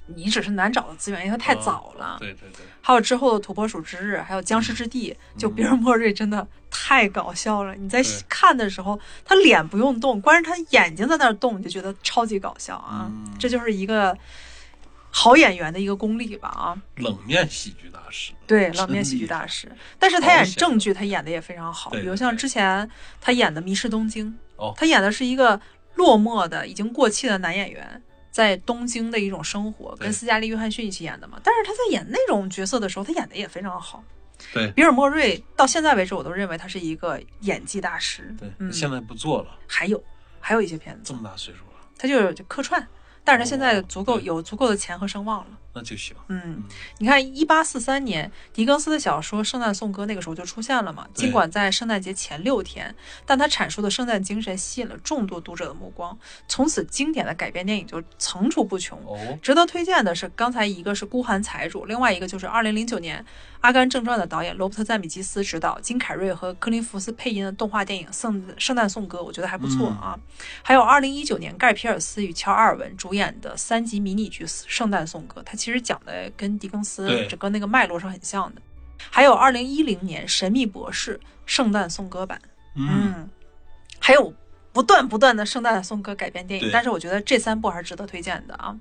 Speaker 1: 你只是难找的资源，因为它太
Speaker 2: 哦
Speaker 1: 早了。
Speaker 2: 对对对，
Speaker 1: 还有之后的《土拨鼠之日》，还有《僵尸之地》，就比尔·莫瑞真的太搞笑了。你在看的时候，他脸不用动，光是他眼睛在那儿动，你就觉得超级搞笑啊！
Speaker 2: 嗯
Speaker 1: 这就是一个好演员的一个功力吧啊！
Speaker 2: 冷面喜剧大师。
Speaker 1: 对，冷面喜剧大师，但是他演正剧，他演的也非常好。
Speaker 2: 对对
Speaker 1: 比如像之前他演的《迷失东京》，
Speaker 2: 哦
Speaker 1: 他演的是一个落寞的、已经过气的男演员，在东京的一种生活，跟斯嘉丽·约翰逊一起演的嘛。但是他在演那种角色的时候，他演的也非常好。
Speaker 2: 对
Speaker 1: 比尔·莫瑞到现在为止，我都认为他是一个演技大师。
Speaker 2: 对，
Speaker 1: 嗯，
Speaker 2: 现在不做了，
Speaker 1: 还有还有一些片子，
Speaker 2: 这么大岁数了，
Speaker 1: 他就是客串，但是他现在
Speaker 2: 哦
Speaker 1: 足够
Speaker 2: 对
Speaker 1: 有足够的钱和声望了。
Speaker 2: 那就行。
Speaker 1: 嗯
Speaker 2: 嗯，
Speaker 1: 你看，一八四三年，狄更斯的小说《圣诞颂歌》那个时候就出现了嘛。尽管在圣诞节前六天，但他阐述的圣诞精神吸引了众多读者的目光，从此经典的改编电影就层出不穷。
Speaker 2: 哦，
Speaker 1: 值得推荐的是，刚才一个是孤寒财主，另外一个就是二零零九年《阿甘正传》的导演罗伯特·赞米基斯执导，金凯瑞和科林·福斯配音的动画电影《圣圣诞颂歌》，我觉得还不错啊。还有二零一九年盖皮尔斯与乔·阿尔文主演的三集迷你剧《圣诞颂歌》，它其实讲的跟狄更斯整个那个脉络是很像的。还有二零一零年《神秘博士》圣诞颂歌版，
Speaker 2: 嗯，
Speaker 1: 嗯，还有不断不断的圣诞颂歌改编电影，但是我觉得这三部还是值得推荐的啊。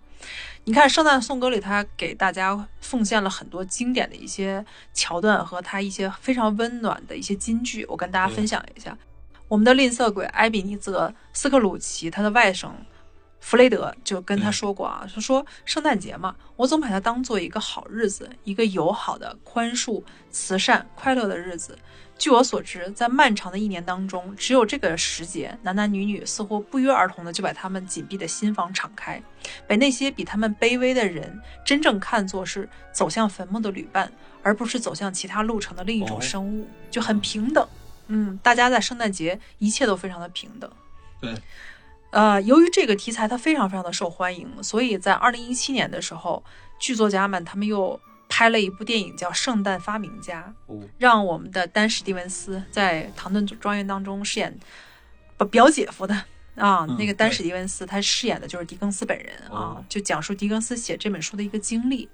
Speaker 1: 你看《圣诞颂歌》里，他给大家奉献了很多经典的一些桥段和他一些非常温暖的一些金句，我跟大家分享一下。我们的吝啬鬼埃比尼泽·斯克鲁奇，他的外甥弗雷德就跟他说过啊，他说圣诞节嘛，我总把它当做一个好日子，一个友好的、宽恕、慈善、快乐的日子。据我所知，在漫长的一年当中，只有这个时节，男男女女似乎不约而同的就把他们紧闭的心房敞开，把那些比他们卑微的人真正看作是走向坟墓的旅伴，而不是走向其他路程的另一种
Speaker 2: 哦
Speaker 1: 生物，就很平等。嗯，大家在圣诞节一切都非常的平等。
Speaker 2: 对，
Speaker 1: 呃，由于这个题材它非常非常的受欢迎，所以在二零一七年的时候，剧作家们他们又拍了一部电影叫《圣诞发明家》，
Speaker 2: 哦，
Speaker 1: 让我们的丹·史蒂文斯在《唐顿庄园》当中饰演表表姐夫的啊，
Speaker 2: 嗯
Speaker 1: 那个丹·史蒂文斯他饰演的就是狄更斯本人啊，
Speaker 2: 哦
Speaker 1: 就讲述狄更斯写这本书的一个经历。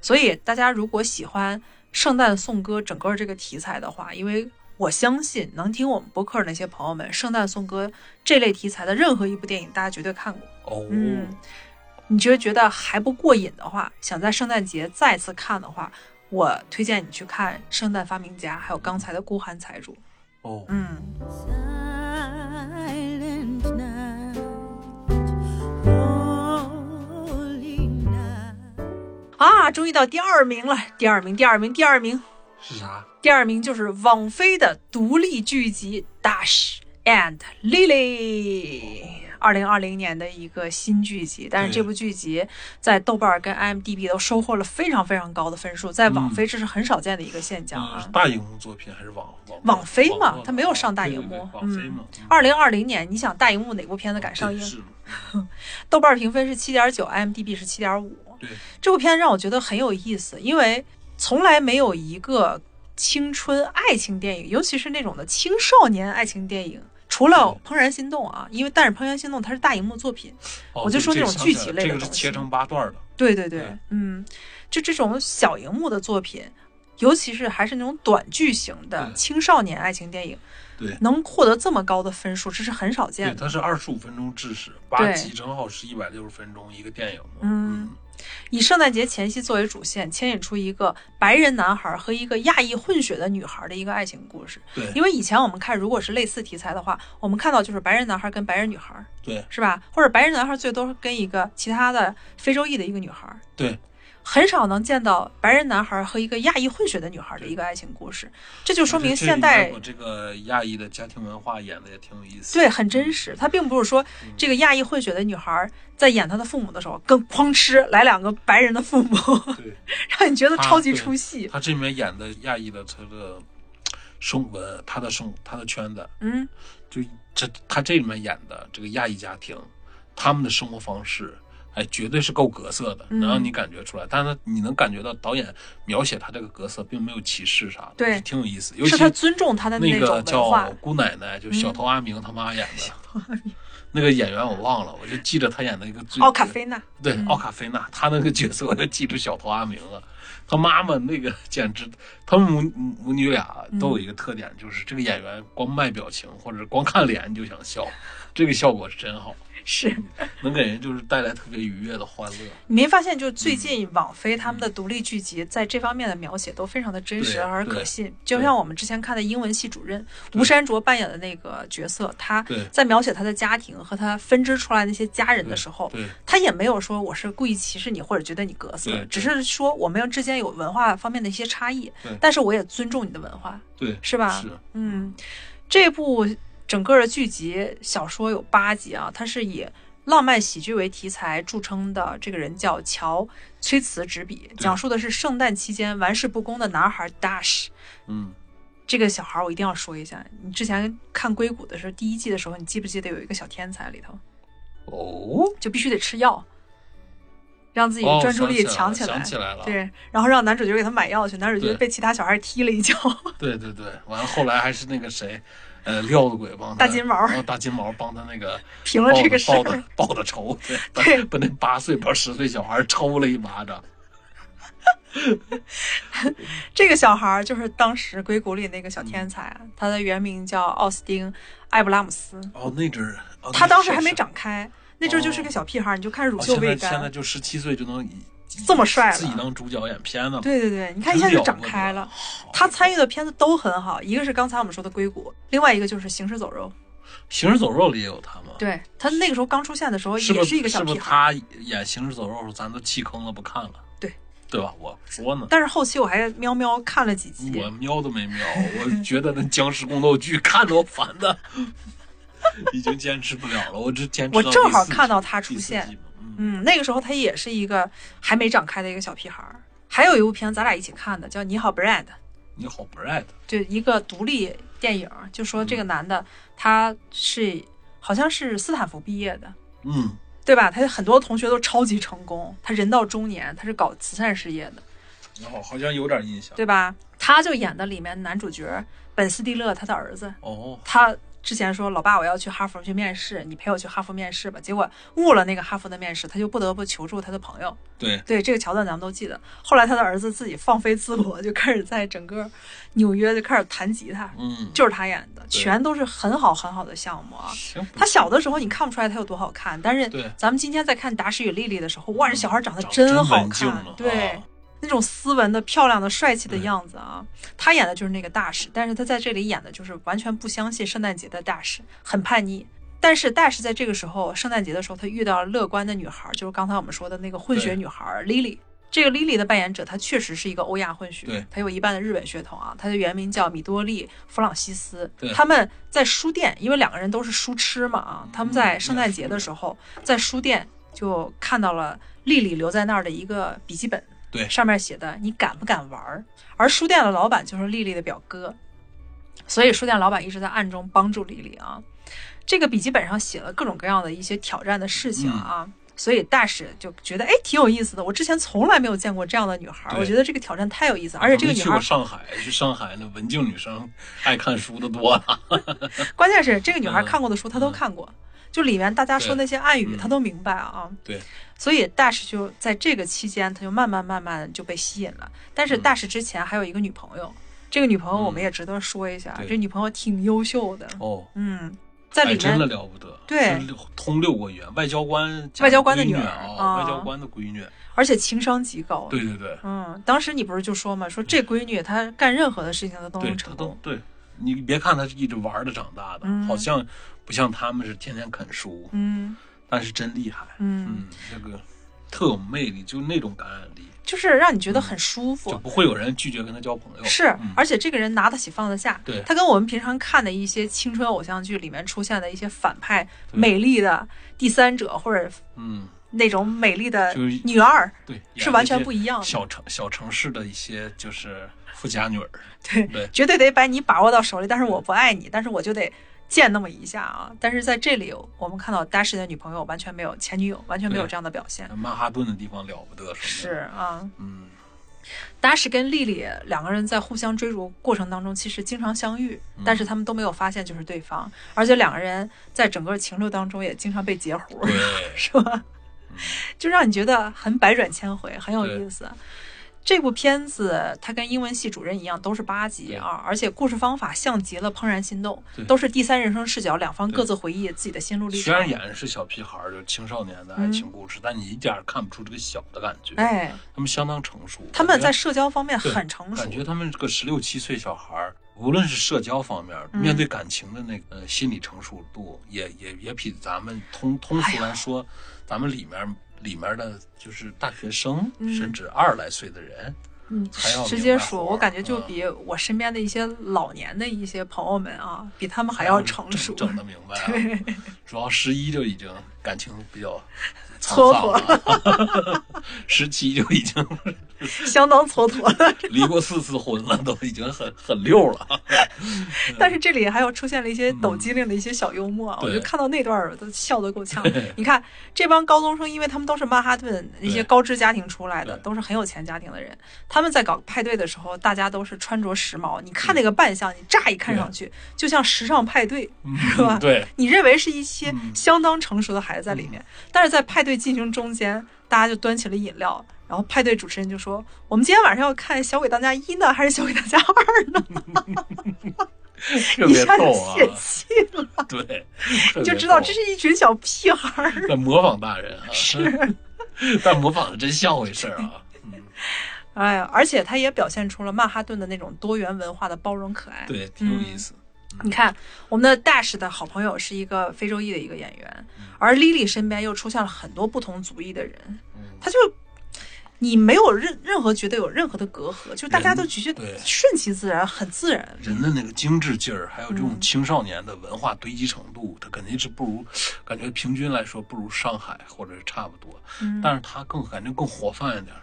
Speaker 1: 所以大家如果喜欢圣诞颂歌整个这个题材的话，因为我相信能听我们播客的那些朋友们，圣诞颂歌这类题材的任何一部电影，大家绝对看过。
Speaker 2: 哦，
Speaker 1: 嗯，你觉得觉得还不过瘾的话，想在圣诞节再次看的话，我推荐你去看《圣诞发明家》，还有刚才的《孤寒财主》。
Speaker 2: 哦，
Speaker 1: 嗯
Speaker 3: ，Silent night, holy night.
Speaker 1: 啊，终于到第二名了，第二名，第二名，第二名，
Speaker 2: 是啥？
Speaker 1: 第二名就是网飞的独立剧集《Dash and Lily》，二零二零年的一个新剧集。但是这部剧集在豆瓣跟 IMDB 都收获了非常非常高的分数，在网飞这是很少见的一个现象啊
Speaker 2: 嗯，。大荧幕作品还是网网
Speaker 1: 网飞嘛它没有上大荧幕
Speaker 2: 对网飞嘛。嗯
Speaker 1: 二零二零年，你想大荧幕哪部片子敢上映？(laughs) 豆瓣评分是七点九，IMDB 是七点五。
Speaker 2: 对，
Speaker 1: 这部片让我觉得很有意思，因为从来没有一个青春爱情电影，尤其是那种的青少年爱情电影，除了《怦然心动》啊，因为但是《怦然心动》它是大荧幕作品，
Speaker 2: 哦
Speaker 1: 我就说
Speaker 2: 对
Speaker 1: 那种剧集类的东西。
Speaker 2: 这个是切成八段的。
Speaker 1: 对对对，
Speaker 2: 对。
Speaker 1: 嗯，就这种小荧幕的作品，尤其是还是那种短剧型的青少年爱情电影，
Speaker 2: 对
Speaker 1: 能获得这么高的分数，这是很少见
Speaker 2: 对，
Speaker 1: 的。
Speaker 2: 它是二十五分钟制式，八集正好是一百六十分钟一个电影嘛。
Speaker 1: 嗯以圣诞节前夕作为主线，牵引出一个白人男孩和一个亚裔混血的女孩的一个爱情故事。
Speaker 2: 对
Speaker 1: 因为以前我们看，如果是类似题材的话，我们看到就是白人男孩跟白人女孩，
Speaker 2: 对
Speaker 1: 是吧？或者白人男孩最多跟一个其他的非洲裔的一个女孩，
Speaker 2: 对，
Speaker 1: 很少能见到白人男孩和一个亚裔混血的女孩的一个爱情故事。这就说明现代
Speaker 2: 我这个亚裔的家庭文化演的也挺有意思。
Speaker 1: 对，很真实。他并不是说这个亚裔混血的女孩在演她的父母的时候，跟哐哧来两个白人的父母，
Speaker 2: 对，(laughs)
Speaker 1: 让你觉得超级出戏。
Speaker 2: 他这里面演的亚裔的他的生活，他的生他的圈子，
Speaker 1: 嗯，
Speaker 2: 就这他这里面演的这个亚裔家庭，他们的生活方式，哎，绝对是够格色的，
Speaker 1: 嗯
Speaker 2: 能让你感觉出来。但是你能感觉到导演描写他这个格色，并没有歧视啥的，
Speaker 1: 对
Speaker 2: 挺有意思。尤其
Speaker 1: 是他尊重他的
Speaker 2: 那个叫。姑奶奶，就小
Speaker 1: 嗯
Speaker 2: 头阿明他妈演的。那个演员我忘了，我就记着他演的一个最
Speaker 1: 奥卡菲娜，
Speaker 2: 对，
Speaker 1: 嗯
Speaker 2: 奥卡菲娜，他那个角色我就记住小头阿明了。他妈妈那个简直，他们母母女俩都有一个特点，就是这个演员光卖表情或者光看脸你就想笑，这个效果是真好，
Speaker 1: 是
Speaker 2: 能给人就是带来特别愉悦的欢乐。
Speaker 1: 你没发现，就最近网飞他们的独立剧集在这方面的描写都非常的真实
Speaker 2: 对
Speaker 1: 而可信。就像我们之前看的英文系主任吴山卓扮演的那个角色，他在描写他的家庭和他分支出来那些家人的时候，他也没有说我是故意歧视你或者觉得你格色只是说我们之间有文化方面的一些差异，但是我也尊重你的文化，
Speaker 2: 对，
Speaker 1: 是吧？
Speaker 2: 是，
Speaker 1: 嗯，这部整个的剧集小说有八集啊，它是以浪漫喜剧为题材著称的这个人叫乔崔茨执笔，讲述的是圣诞期间玩世不恭的男孩 Dash。
Speaker 2: 嗯，
Speaker 1: 这个小孩我一定要说一下，你之前看硅谷的时候，第一季的时候，你记不记得有一个小天才里头，
Speaker 2: 哦，
Speaker 1: 就必须得吃药，让自己
Speaker 2: 哦
Speaker 1: 专注力强起来。
Speaker 2: 想起来了。
Speaker 1: 对，然后让男主角给他买药去，男主角被其他小孩踢了一脚。
Speaker 2: 对对对，完了后来还是那个谁，呃，料子鬼帮他
Speaker 1: 大金毛
Speaker 2: 大金毛帮他那个
Speaker 1: 平了这个
Speaker 2: 报的报的仇，对，(laughs) 把那八岁不十岁小孩抽了一巴掌。(laughs)
Speaker 1: 这个小孩就是当时硅谷里那个小天才，啊他的原名叫奥斯汀·艾布拉姆斯。
Speaker 2: 哦，那阵儿，哦
Speaker 1: 他当时还没，长开，那阵儿就是个小屁孩儿，你就看乳
Speaker 2: 哦
Speaker 1: 臭未
Speaker 2: 现在现在。就十七岁就能以
Speaker 1: 这么帅了
Speaker 2: 自己当主角演片子了。
Speaker 1: 对对对，你看一下就长开了。他参与的片子都很好，一个是刚才我们说的《硅谷》，另外一个就是《行尸走肉》。
Speaker 2: 行尸走肉里也有他吗？
Speaker 1: 对他那个时候刚出现的时候，
Speaker 2: 也是
Speaker 1: 一个小
Speaker 2: 是不是。他演行尸走肉的时候，咱都弃坑了，不看了？
Speaker 1: 对，
Speaker 2: 对吧？我说呢，
Speaker 1: 但是后期我还喵喵看了几集
Speaker 2: 我，喵都没喵，我觉得那僵尸宫斗剧 (laughs) 看着我烦的，(laughs) 已经坚持不了了。我只坚持
Speaker 1: 我正好看到他出现
Speaker 2: 嗯，
Speaker 1: 嗯，那个时候他也是一个还没长开的一个小屁孩儿。还有一部片咱俩一起看的，叫《你好，Brad》。
Speaker 2: 你好，Brad，
Speaker 1: 就一个独立电影，就说这个男的他是好像是斯坦福毕业的，
Speaker 2: 嗯，
Speaker 1: 对吧？他很多同学都超级成功，他人到中年，他是搞慈善事业的，
Speaker 2: 好，好像有点印象。
Speaker 1: 对吧？他就演的里面男主角本斯蒂勒他的儿子，
Speaker 2: 哦，
Speaker 1: 他之前说老爸我要去哈佛去面试，你陪我去哈佛面试吧，结果误了那个哈佛的面试，他就不得不求助他的朋友。
Speaker 2: 对，
Speaker 1: 对这个桥段咱们都记得。后来他的儿子自己放飞自我，就开始在整个纽约就开始弹吉他，
Speaker 2: 嗯，
Speaker 1: 就是他演的，全都是很好很好的项目啊。
Speaker 2: 行，
Speaker 1: 他小的时候你看不出来他有多好看，但是咱们今天在看《达史与莉莉》的时候，哇，这小孩长得
Speaker 2: 真
Speaker 1: 好看对。
Speaker 2: 啊
Speaker 1: 那种斯文的、漂亮的、帅气的样子啊，他演的就是那个大使，但是他在这里演的就是完全不相信圣诞节的大使，很叛逆。但是大使在这个时候，圣诞节的时候，他遇到了乐观的女孩，就是刚才我们说的那个混血女孩 Lily。这个 Lily 的扮演者，她确实是一个欧亚混血，她有一半的日本血统啊。她的原名叫米多利·弗朗西斯
Speaker 2: 对。
Speaker 1: 他们在书店，因为两个人都是书痴嘛啊，他们在圣诞节的时候，在书店就看到了丽丽留在那儿的一个笔记本，
Speaker 2: 对
Speaker 1: 上面写的“你敢不敢玩儿”，而书店的老板就是丽丽的表哥，所以书店老板一直在暗中帮助丽丽啊。这个笔记本上写了各种各样的一些挑战的事情啊，所以大使就觉得哎挺有意思的。我之前从来没有见过这样的女孩儿，我觉得这个挑战太有意思，而且这个
Speaker 2: 没去过
Speaker 1: 女孩儿
Speaker 2: 上海，去上海那文静女生爱看书的多了。(laughs)
Speaker 1: 关键是这个女孩
Speaker 2: 嗯
Speaker 1: 看过的书她都看过，就里面大家说那些暗语他都明白啊。
Speaker 2: 对，
Speaker 1: 所以大使就在这个期间，他就慢慢慢慢就被吸引了。但是
Speaker 2: 嗯。
Speaker 1: 大使之前还有一个女朋友，这个女朋友我们
Speaker 2: 嗯。
Speaker 1: 也值得说一下，
Speaker 2: 对。
Speaker 1: 这女朋友挺优秀的，
Speaker 2: 哦，
Speaker 1: 嗯，在里
Speaker 2: 面真的，了不得，
Speaker 1: 对
Speaker 2: 通六国语言，外交官
Speaker 1: 外交官的
Speaker 2: 女
Speaker 1: 女儿
Speaker 2: 啊，
Speaker 1: 啊
Speaker 2: 外交官的闺女，
Speaker 1: 而且情商极高。
Speaker 2: 对对对，
Speaker 1: 嗯，当时你不是就说嘛，说这闺女她干任何的事情她都能成功。
Speaker 2: 对，你别看她是一直玩的长大的，
Speaker 1: 嗯。
Speaker 2: 好像不像他们是天天啃书，
Speaker 1: 嗯
Speaker 2: 但是真厉害，
Speaker 1: 嗯，
Speaker 2: 嗯，这个特有魅力，就那种感染力，
Speaker 1: 就是让你觉得很舒服就。
Speaker 2: 不会有人拒绝跟他交朋友。
Speaker 1: 是
Speaker 2: 嗯，
Speaker 1: 而且这个人拿得起放得下。
Speaker 2: 对
Speaker 1: 他跟我们平常看的一些青春偶像剧里面出现的一些反派、美丽的第三者或者
Speaker 2: 嗯，
Speaker 1: 那种美丽的女二
Speaker 2: 对，
Speaker 1: 是完全不一样的。
Speaker 2: 小城小城市的一些就是富家女儿，
Speaker 1: 对，
Speaker 2: 对
Speaker 1: 绝对得把你把握到手里。但是我不爱你，但是我就得见那么一下啊。但是在这里，我们看到 Dash 的女朋友完全没有前女友，完全没有这样的表现。
Speaker 2: 曼哈顿的地方了不得，
Speaker 1: 是
Speaker 2: 是，
Speaker 1: 啊
Speaker 2: 嗯
Speaker 1: ，，Dash 跟丽丽两个人在互相追逐过程当中，其实经常相遇，
Speaker 2: 嗯
Speaker 1: 但是他们都没有发现就是对方，而且两个人在整个情路当中也经常被截胡，
Speaker 2: 对，(laughs)
Speaker 1: 是吧？就让你觉得很百转千回，很有意思。这部片子它跟英文系主任一样，都是八集啊，而且故事方法像极了《怦然心动》，都是第三人称视角，两方各自回忆自己的心路历程。
Speaker 2: 虽然演的是小屁孩儿，就青少年的爱情故事，但你一点儿看不出这个小的感觉，
Speaker 1: 嗯哎，
Speaker 2: 他们相当成熟，
Speaker 1: 他们在社交方面很成熟
Speaker 2: 感，觉他们这个十六七岁小孩儿，无论是社交方面，
Speaker 1: 嗯
Speaker 2: 面对感情的那个呃心理成熟度，也也也比咱们通通俗来说，咱们里面里面的就是大学生，
Speaker 1: 嗯
Speaker 2: 甚至二十来岁的人，
Speaker 1: 嗯
Speaker 2: 还要，
Speaker 1: 直接说，我感觉就
Speaker 2: 嗯
Speaker 1: 比我身边的一些老年的一些朋友们啊，比他们还要成熟。
Speaker 2: 整整的明白、啊。(laughs) 主要十一就已经感情比较沧
Speaker 1: 蹉
Speaker 2: 桑了，十七就已经 (laughs)
Speaker 1: 相当蹉跎了。
Speaker 2: 离过四次婚了，都已经很很溜了。(laughs)
Speaker 1: 但是这里还有出现了一些抖机灵的一些小幽默啊，我就看到那段儿都笑得够呛。你看这帮高中生，因为他们都是曼哈顿一些高知家庭出来的，都是很有钱家庭的人，他们在搞派对的时候，大家都是穿着时髦。你看那个扮相，你乍一看上去就像时尚派对，是吧？
Speaker 2: 对，
Speaker 1: 你认为是一些
Speaker 2: 嗯
Speaker 1: 相当成熟的孩子在里面，但是在派对进行中间，大家就端起了饮料，然后派对主持人就说：“我们今天晚上要看《小鬼当家一》呢，还是《小鬼当家二》呢？” (laughs)
Speaker 2: 特
Speaker 1: 一下就
Speaker 2: 别逗啊！
Speaker 1: 泄气了，
Speaker 2: 对，
Speaker 1: 你 (laughs) 就知道这是一群小屁孩儿。
Speaker 2: 在模仿大人啊，是，但模仿的真像回事儿啊。(laughs) 嗯，
Speaker 1: 哎呀，而且他也表现出了曼哈顿的那种多元文化的包容可爱。
Speaker 2: 对，挺有意思。
Speaker 1: 你看，我们的 Dash 的好朋友是一个非洲裔的一个演员，而 Lily 身边又出现了很多不同族裔的人，
Speaker 2: 嗯
Speaker 1: 他就。你没有任任何觉得有任何的隔阂，就大家都觉得
Speaker 2: 对。
Speaker 1: 顺其自然，很自然。
Speaker 2: 人的那个精致劲儿，还有这种
Speaker 1: 嗯
Speaker 2: 青少年的文化堆积程度，他肯定是不如，感觉平均来说不如上海或者是差不多，
Speaker 1: 嗯。
Speaker 2: 但是他更感觉更活泛一点儿，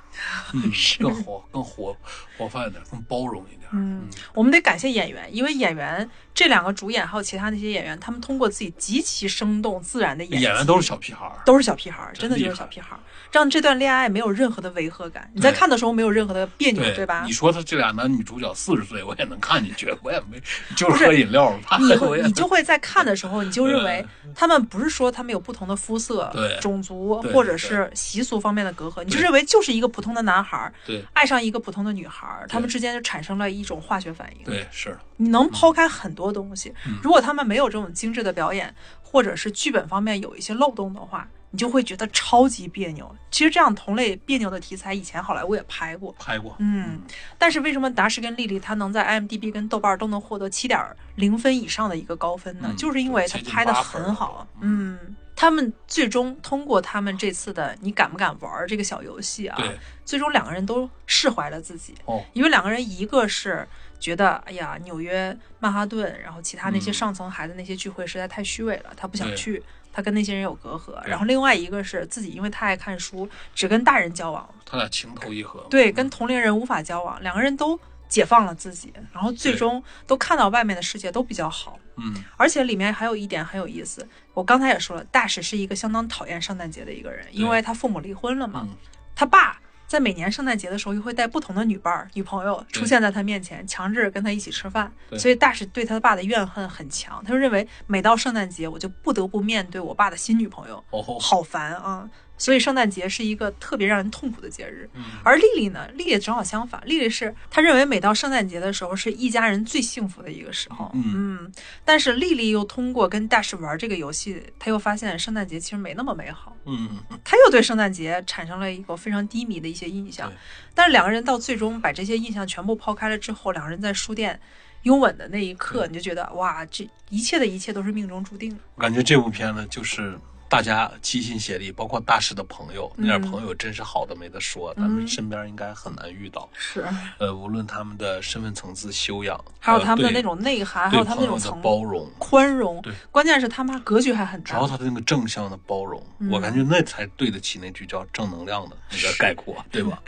Speaker 2: 嗯，(laughs) 更活更活活泛一点儿，更包容一点儿。
Speaker 1: 嗯，我们得感谢演员，因为演员这两个主演还有其他那些演员，他们通过自己极其生动自然的演，
Speaker 2: 演员都是小屁孩儿，
Speaker 1: 都是小屁孩儿，真的就是小屁孩儿，让这段恋爱没有任何的违和感。你在看的时候没有任何的别扭，
Speaker 2: 对
Speaker 1: 吧
Speaker 2: 你？说他这俩男女主角四十岁，我也能看进去，我也没就
Speaker 1: 是
Speaker 2: 是喝饮料吧，
Speaker 1: 你会你就会在看的时候，你就认为他们不是说他们有不同的肤色、种族或者是习俗方面的隔阂，你就认为就是一个普通的男孩儿
Speaker 2: 对
Speaker 1: 爱上一个普通的女孩儿，他们之间就产生了一种化学反应。
Speaker 2: 对是，
Speaker 1: 你能抛开很多东西。
Speaker 2: 嗯
Speaker 1: 如果他们没有这种精致的表演，或者是剧本方面有一些漏洞的话，你就会觉得超级别扭。其实这样同类别扭的题材，以前好莱坞也拍过。
Speaker 2: 拍过，
Speaker 1: 嗯，但是为什么达什跟莉莉她能在 IMDB 跟豆瓣都能获得七点零分以上的一个高分呢？
Speaker 2: 嗯
Speaker 1: 就是因为她拍的很好。
Speaker 2: 了
Speaker 1: 嗯，他们最终通过他们这次的“你敢不敢玩”这个小游戏啊，最终两个人都释怀了自己。
Speaker 2: 哦，
Speaker 1: 因为两个人一个是觉得，哎呀，纽约曼哈顿，然后其他那些
Speaker 2: 嗯
Speaker 1: 上层孩子那些聚会实在太虚伪了，他不想去，他跟那些人有隔阂。然后另外一个是自己因为太爱看书，只跟大人交往，
Speaker 2: 他俩情投意合，
Speaker 1: 对，跟同龄人无法交往，两个人都解放了自己，然后最终都看到外面的世界都比较好。
Speaker 2: 嗯，
Speaker 1: 而且里面还有一点很有意思，我刚才也说了，大使是一个相当讨厌圣诞节的一个人，因为他父母离婚了嘛，
Speaker 2: 嗯。
Speaker 1: 他爸在每年圣诞节的时候，又会带不同的女伴儿、女朋友出现在他面前，强制跟他一起吃饭。所以大使对他爸的怨恨很强，他就认为每到圣诞节，我就不得不面对我爸的新女朋友，
Speaker 2: 哦，
Speaker 1: 好烦啊！所以圣诞节是一个特别让人痛苦的节日。
Speaker 2: 嗯
Speaker 1: 而丽丽呢，丽丽正好相反，丽丽是她认为每到圣诞节的时候是一家人最幸福的一个时候。
Speaker 2: 嗯
Speaker 1: 但是丽丽又通过跟大使玩这个游戏，她又发现圣诞节其实没那么美好，
Speaker 2: 嗯
Speaker 1: 她又对圣诞节产生了一个非常低迷的一些印象。但是两个人到最终把这些印象全部抛开了之后，两个人在书店拥吻的那一刻，你就觉得哇，这一切的一切都是命中注定。
Speaker 2: 我感觉这部片子就是大家齐心协力，包括大师的朋友，那点
Speaker 1: 嗯
Speaker 2: 朋友真是好的没得说，咱们身边应该很难遇到。
Speaker 1: 是，
Speaker 2: 呃，无论他们的身份层次修养，
Speaker 1: 还有他们的那种内涵，还有他们那种
Speaker 2: 包容，
Speaker 1: 宽容
Speaker 2: 对，
Speaker 1: 关键是他妈格局还很大
Speaker 2: 然后。他的那个正向的包容，
Speaker 1: 嗯
Speaker 2: 我感觉那才对得起那句叫正能量的那个概括，对吧？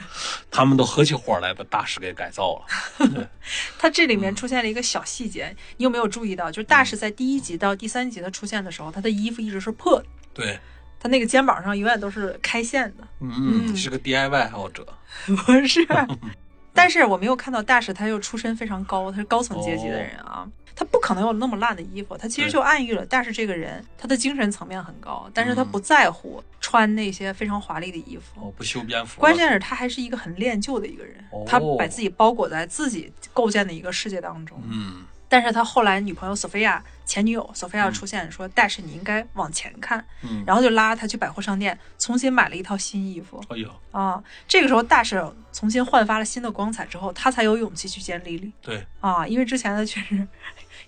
Speaker 2: 他们都合起伙来把大师给改造了。(laughs)
Speaker 1: 他这里
Speaker 2: 嗯
Speaker 1: 面出现了一个小细节，你有没有注意到？就是大师在第一集到第三集他出现的时候，他的衣服一直是破的，
Speaker 2: 对，
Speaker 1: 他那个肩膀上永远都是开线的，
Speaker 2: 嗯，
Speaker 1: 嗯
Speaker 2: 是个 DIY 爱好者，(laughs)
Speaker 1: 不是。但是我没有看到大使，他又出身非常高，他是高层阶级的人啊，他不可能有那么烂的衣服。他其实就暗喻了大使这个人，他的精神层面很高，但是他
Speaker 2: 嗯
Speaker 1: 不在乎穿那些非常华丽的衣服。
Speaker 2: 哦，不修边幅。
Speaker 1: 关键是他还是一个很恋旧的一个人，
Speaker 2: 哦
Speaker 1: 他把自己包裹在自己构建的一个世界当中。
Speaker 2: 嗯，
Speaker 1: 但是他后来女朋友索菲亚前女友索菲亚
Speaker 2: 嗯。
Speaker 1: 出现，说大使你应该往前看，
Speaker 2: 嗯，
Speaker 1: 然后就拉他去百货商店重新买了一套新衣服。
Speaker 2: 哎呦，
Speaker 1: 啊。这个时候大使重新焕发了新的光彩之后，他才有勇气去见莉莉
Speaker 2: 对，
Speaker 1: 啊，因为之前他确实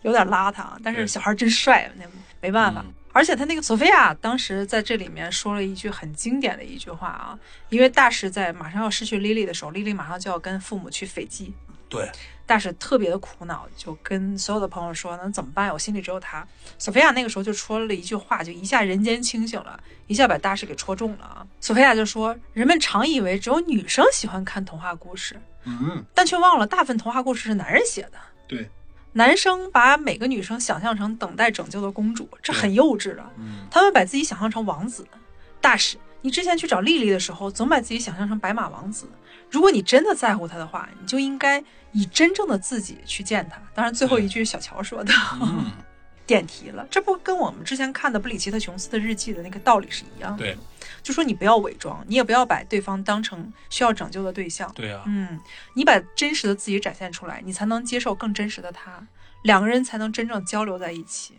Speaker 1: 有点邋遢，但是小孩真帅，那没办法。
Speaker 2: 嗯。
Speaker 1: 而且他那个索菲亚当时在这里面说了一句很经典的一句话啊，因为大使在马上要失去莉莉的时候，莉莉马上就要跟父母去斐济，
Speaker 2: 对，
Speaker 1: 大使特别的苦恼，就跟所有的朋友说：“那怎么办呀？我心里只有他。”索菲亚那个时候就说了一句话，就一下人间清醒了，一下把大使给戳中了啊！索菲亚就说：“人们常以为只有女生喜欢看童话故事，
Speaker 2: 嗯，
Speaker 1: 但却忘了大部分童话故事是男人写的。
Speaker 2: 对，
Speaker 1: 男生把每个女生想象成等待拯救的公主，这很幼稚的。
Speaker 2: 嗯，
Speaker 1: 他们把自己想象成王子。大使，你之前去找丽丽的时候，总把自己想象成白马王子。如果你真的在乎他的话，你就应该以真正的自己去见他。当然，最后一句小乔说的，
Speaker 2: 嗯，(laughs)
Speaker 1: 点题了。这不跟我们之前看的布里奇特·琼斯的日记的那个道理是一样的。
Speaker 2: 对，
Speaker 1: 就说你不要伪装，你也不要把对方当成需要拯救的对象。
Speaker 2: 对啊，
Speaker 1: 嗯，你把真实的自己展现出来，你才能接受更真实的他，两个人才能真正交流在一起。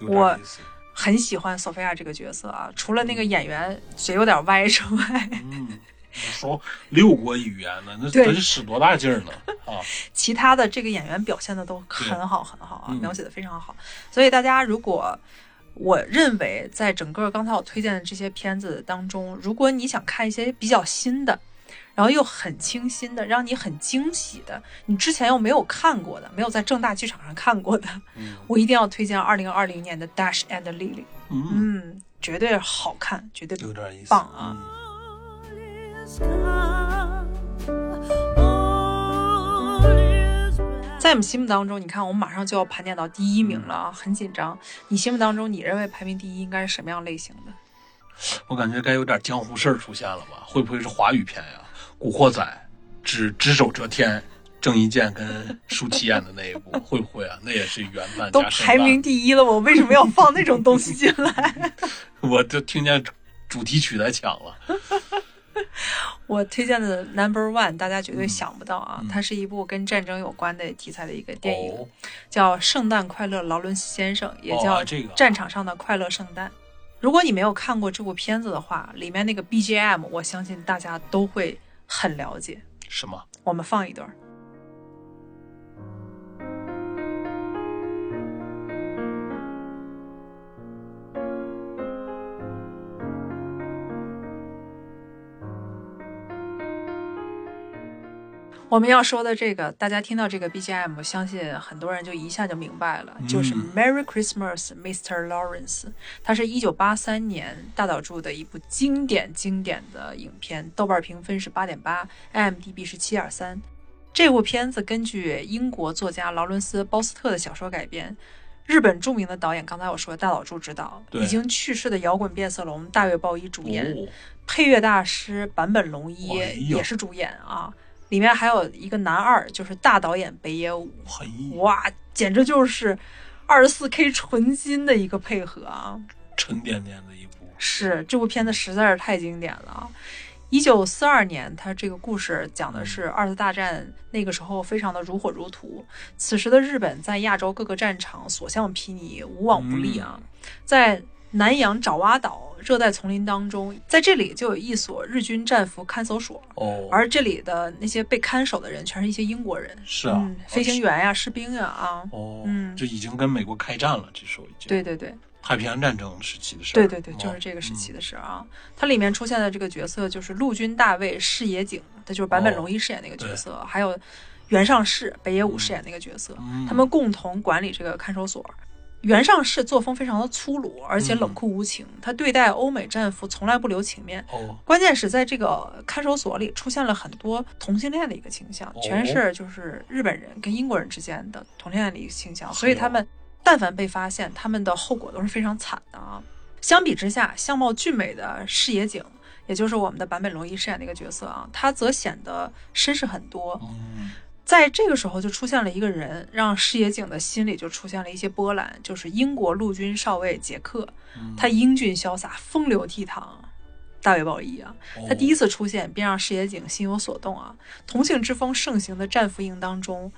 Speaker 1: 我。很喜欢索菲亚这个角色啊，除了那个演员嘴有点歪之外，
Speaker 2: 嗯，说六国语言呢，那得使多大劲儿呢？啊，(laughs)
Speaker 1: 其他的这个演员表现的都很好很好啊，
Speaker 2: 嗯
Speaker 1: 描写的非常好。所以大家如果我认为在整个刚才我推荐的这些片子当中，如果你想看一些比较新的。然后又很清新的，让你很惊喜的，你之前又没有看过的，没有在正大剧场上看过的，
Speaker 2: 嗯
Speaker 1: 我一定要推荐二零二零年的《Dash and Lily》。
Speaker 2: 嗯，
Speaker 1: 嗯，绝对好看，绝对
Speaker 2: 有点意思。
Speaker 1: 棒啊
Speaker 2: 嗯
Speaker 1: 在我们心目当中，你看我们马上就要盘点到第一名了啊，很紧张。你心目当中，你认为排名第一应该是什么样类型的？
Speaker 2: 我感觉该有点江湖事儿出现了吧？会不会是华语片呀？《古惑仔》只只手遮天，郑伊健跟舒淇演的那一部，会不会啊？那也是原版
Speaker 1: 都排名第一了，我为什么要放那种东西进来？(laughs)
Speaker 2: 我就听见主题曲在抢了。(laughs)
Speaker 1: 我推荐的 Number One，大家绝对想不到啊，
Speaker 2: 嗯
Speaker 1: 它是一部跟战争有关的题材的一个电影，
Speaker 2: 哦，
Speaker 1: 叫《圣诞快乐，劳伦斯先生》，也叫《
Speaker 2: 哦这个
Speaker 1: 战场上的快乐圣诞》。如果你没有看过这部片子的话，里面那个 BGM，我相信大家都会很了解。
Speaker 2: 什么？
Speaker 1: 我们放一段我们要说的这个，大家听到这个 BGM，我相信很多人就一下就明白了，就是
Speaker 2: 嗯
Speaker 1: Merry Christmas, Mr. Lawrence。它是一九八三年大岛渚的一部经典经典的影片，豆瓣评分是八点八，IMDB 是七点三。这部片子根据英国作家劳伦斯·鲍斯特的小说改编，日本著名的导演刚才我说的大岛渚执导，已经去世的摇滚变色龙大月暴一主演，
Speaker 2: 哦，
Speaker 1: 配乐大师坂本龙一也是主演啊。里面还有一个男二，就是大导演北野武，哇，简直就是二十四 K 纯金的一个配合啊！
Speaker 2: 沉甸甸的一部。
Speaker 1: 是这部片子实在是太经典了啊。一九四二年，他这个故事讲的是二次大战那个时候非常的如火如荼，此时的日本在亚洲各个战场所向披靡，无往不利啊。在南洋爪哇岛热带丛林当中，在这里就有一所日军战俘看守所，
Speaker 2: 哦，
Speaker 1: 而这里的那些被看守的人全是一些英国人，
Speaker 2: 是啊
Speaker 1: 嗯，飞行员呀、士兵呀啊，
Speaker 2: 哦，
Speaker 1: 嗯
Speaker 2: 就已经跟美国开战了，这时候已经
Speaker 1: 对对对。
Speaker 2: 太平洋战争时期的事儿。
Speaker 1: 对对对，就是
Speaker 2: 哦
Speaker 1: 这个时期的事儿啊。它里面出现的这个角色就是陆军大尉矢野景，他就是坂本龙一饰演那个角色，还有原上士北野武饰演那个角色，
Speaker 2: 嗯
Speaker 1: 他们共同管理这个看守所。原上士作风非常的粗鲁，而且冷酷无情，他对待欧美战俘从来不留情面。
Speaker 2: 哦，
Speaker 1: 关键是在这个看守所里出现了很多同性恋的一个倾向，
Speaker 2: 哦
Speaker 1: 全是就是日本人跟英国人之间的同性恋的一个倾向，所以他们但凡被发现，他们的后果都是非常惨的啊。相比之下，相貌俊美的视野井，也就是我们的坂本龙一饰演的一个角色啊，他则显得绅士很多。
Speaker 2: 嗯，
Speaker 1: 在这个时候，就出现了一个人，让矢野景的心里就出现了一些波澜，就是英国陆军少尉杰克，
Speaker 2: 嗯
Speaker 1: 他英俊潇洒，风流倜傥，大卫鲍伊啊。他第一
Speaker 2: 次
Speaker 1: 次出现，便让矢野景心有所动啊。同性之风盛行的战俘营当中，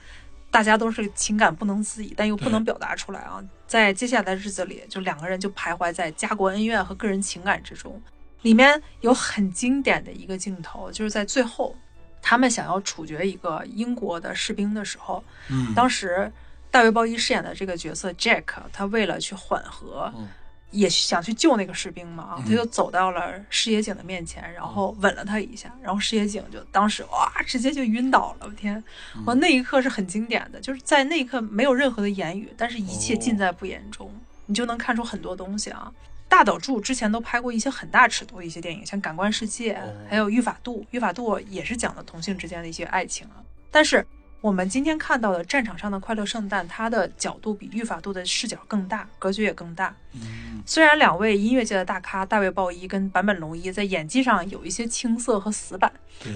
Speaker 1: 大家都是情感不能自已，但又不能表达出来啊。在接下来的日子里，就两个人就徘徊在家国恩怨和个人情感之中。里面有很经典的一个镜头，就是在最后，他们想要处决一个英国的士兵的时候，
Speaker 2: 嗯，
Speaker 1: 当时大卫鲍伊饰演的这个角色 Jack，他为了去缓和，
Speaker 2: 嗯。
Speaker 1: 也想去救那个士兵嘛，啊
Speaker 2: 嗯。
Speaker 1: 他就走到了矢野井的面前，然后吻了他一下，然后矢野井就当时哇，直接就晕倒了，我天！
Speaker 2: 嗯。
Speaker 1: 我那一刻是很经典的，就是在那一刻没有任何的言语，但是一切尽在不言中，你就能看出很多东西啊。大岛渚之前都拍过一些很大尺度的一些电影，像《感官世界》
Speaker 2: 哦
Speaker 1: 还有《御法度》，《御法度》也是讲的同性之间的一些爱情啊。但是我们今天看到的战场上的快乐圣诞，它的角度比《御法度》的视角更大，格局也更大。
Speaker 2: 嗯
Speaker 1: 虽然两位音乐界的大咖大卫鲍伊跟坂本龙一在演技上有一些青涩和死板，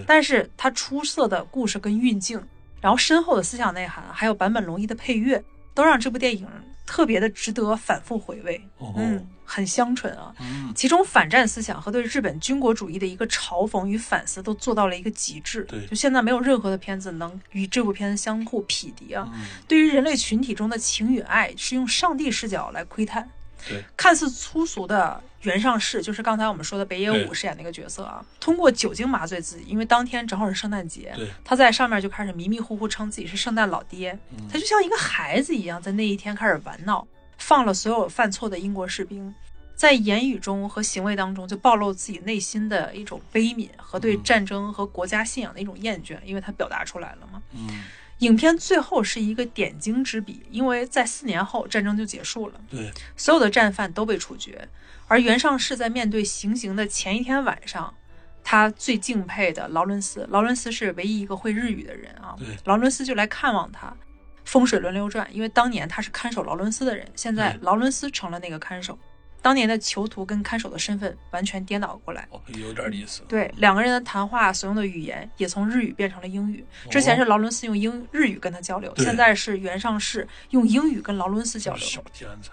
Speaker 1: 但是他出色的故事跟运镜，然后深厚的思想内涵，还有坂本龙一的配乐，都让这部电影特别的值得反复回味。
Speaker 2: 哦
Speaker 1: 嗯，很香醇啊。
Speaker 2: 嗯
Speaker 1: 其中反战思想和对日本军国主义的一个嘲讽与反思都做到了一个极致。
Speaker 2: 对
Speaker 1: 就现在没有任何的片子能与这部片子相互匹敌啊。
Speaker 2: 嗯，
Speaker 1: 对于人类群体中的情与爱，是用上帝视角来窥探。
Speaker 2: 对，
Speaker 1: 看似粗俗的原上士，就是刚才我们说的北野武饰演那个角色啊，通过酒精麻醉自己，因为当天正好是圣诞节，他在上面就开始迷迷糊糊称自己是圣诞老爹，
Speaker 2: 嗯
Speaker 1: 他就像一个孩子一样，在那一天开始玩闹，放了所有犯错的英国士兵。在言语中和行为当中，就暴露自己内心的一种悲悯和对
Speaker 2: 嗯
Speaker 1: 战争和国家信仰的一种厌倦，因为他表达出来了嘛。
Speaker 2: 嗯，
Speaker 1: 影片最后是一个点睛之笔，因为在四年后战争就结束了，
Speaker 2: 对，
Speaker 1: 所有的战犯都被处决，而袁尚士在面对行刑的前一天晚上，他最敬佩的劳伦斯，劳伦斯是唯一一个会日语的人啊
Speaker 2: 对，
Speaker 1: 劳伦斯就来看望他，风水轮流转，因为当年他是看守劳伦斯的人，现在劳伦斯成了那个看守，当年的囚徒跟看守的身份完全颠倒过来。
Speaker 2: 哦，有点意思。
Speaker 1: 对两个人的谈话所用的语言也从日语变成了英语。之前是劳伦斯用英日语跟他交流，
Speaker 2: 对
Speaker 1: 现在是袁尚士用英语跟劳伦斯交流。
Speaker 2: 小天才，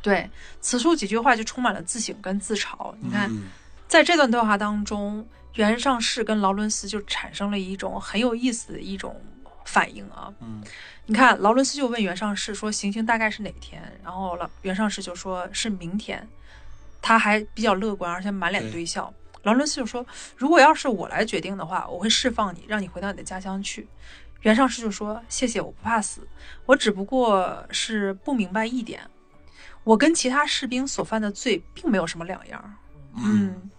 Speaker 1: 对，此处几句话就充满了自省跟自嘲。你看，
Speaker 2: 嗯
Speaker 1: 在这段对话当中，袁尚士跟劳伦斯就产生了一种很有意思的一种反应啊。
Speaker 2: 嗯
Speaker 1: 你看，劳伦斯就问袁尚士说行刑大概是哪天，然后了袁尚士就说是明天，他还比较乐观，而且满脸堆笑。劳伦斯就说，如果要是我来决定的话，我会释放你，让你回到你的家乡去。袁尚士就说：“谢谢，我不怕死，我只不过是不明白一点，我跟其他士兵所犯的罪并没有什么两样。”嗯，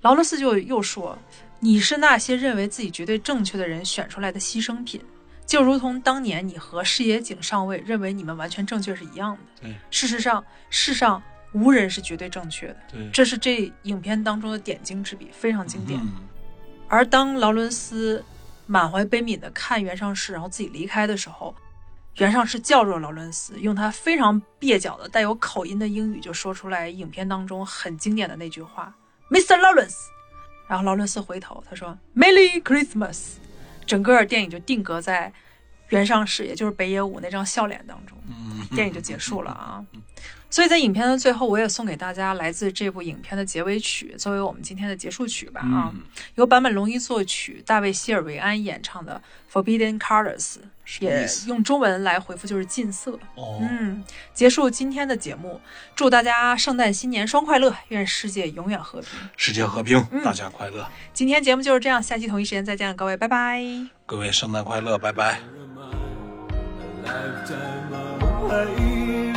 Speaker 1: 劳伦斯就又说：“你是那些认为自己绝对正确的人选出来的牺牲品，就如同当年你和视野井上尉认为你们完全正确是一样的。
Speaker 2: 对
Speaker 1: 事实上，世上无人是绝对正确的。
Speaker 2: 对，
Speaker 1: 这是这影片当中的点睛之笔，非常经典。
Speaker 2: 嗯
Speaker 1: 而当劳伦斯满怀悲悯的看袁尚士，然后自己离开的时候，袁尚士叫住了劳伦斯，用他非常蹩脚的带有口音的英语就说出来影片当中很经典的那句话：“Mr. Lawrence。”然后劳伦斯回头，他说：“Merry Christmas。”整个电影就定格在原上士，也就是北野武那张笑脸当中。
Speaker 2: 嗯
Speaker 1: 电影就结束了啊。所以在影片的最后，我也送给大家来自这部影片的结尾曲，作为我们今天的结束曲吧啊，
Speaker 2: 嗯
Speaker 1: 由坂本龙一作曲，大卫希尔维安演唱的《Forbidden Colors》，也？用中文来回复就是禁色。
Speaker 2: 哦，
Speaker 1: 嗯，结束今天的节目，祝大家圣诞新年双快乐，愿世界永远和平。
Speaker 2: 世界和平，
Speaker 1: 嗯
Speaker 2: 大家快乐，
Speaker 1: 今天节目就是这样，下期同一时间再见，各位，拜拜。
Speaker 2: 各位圣诞快乐，拜拜。
Speaker 3: A lifetime away.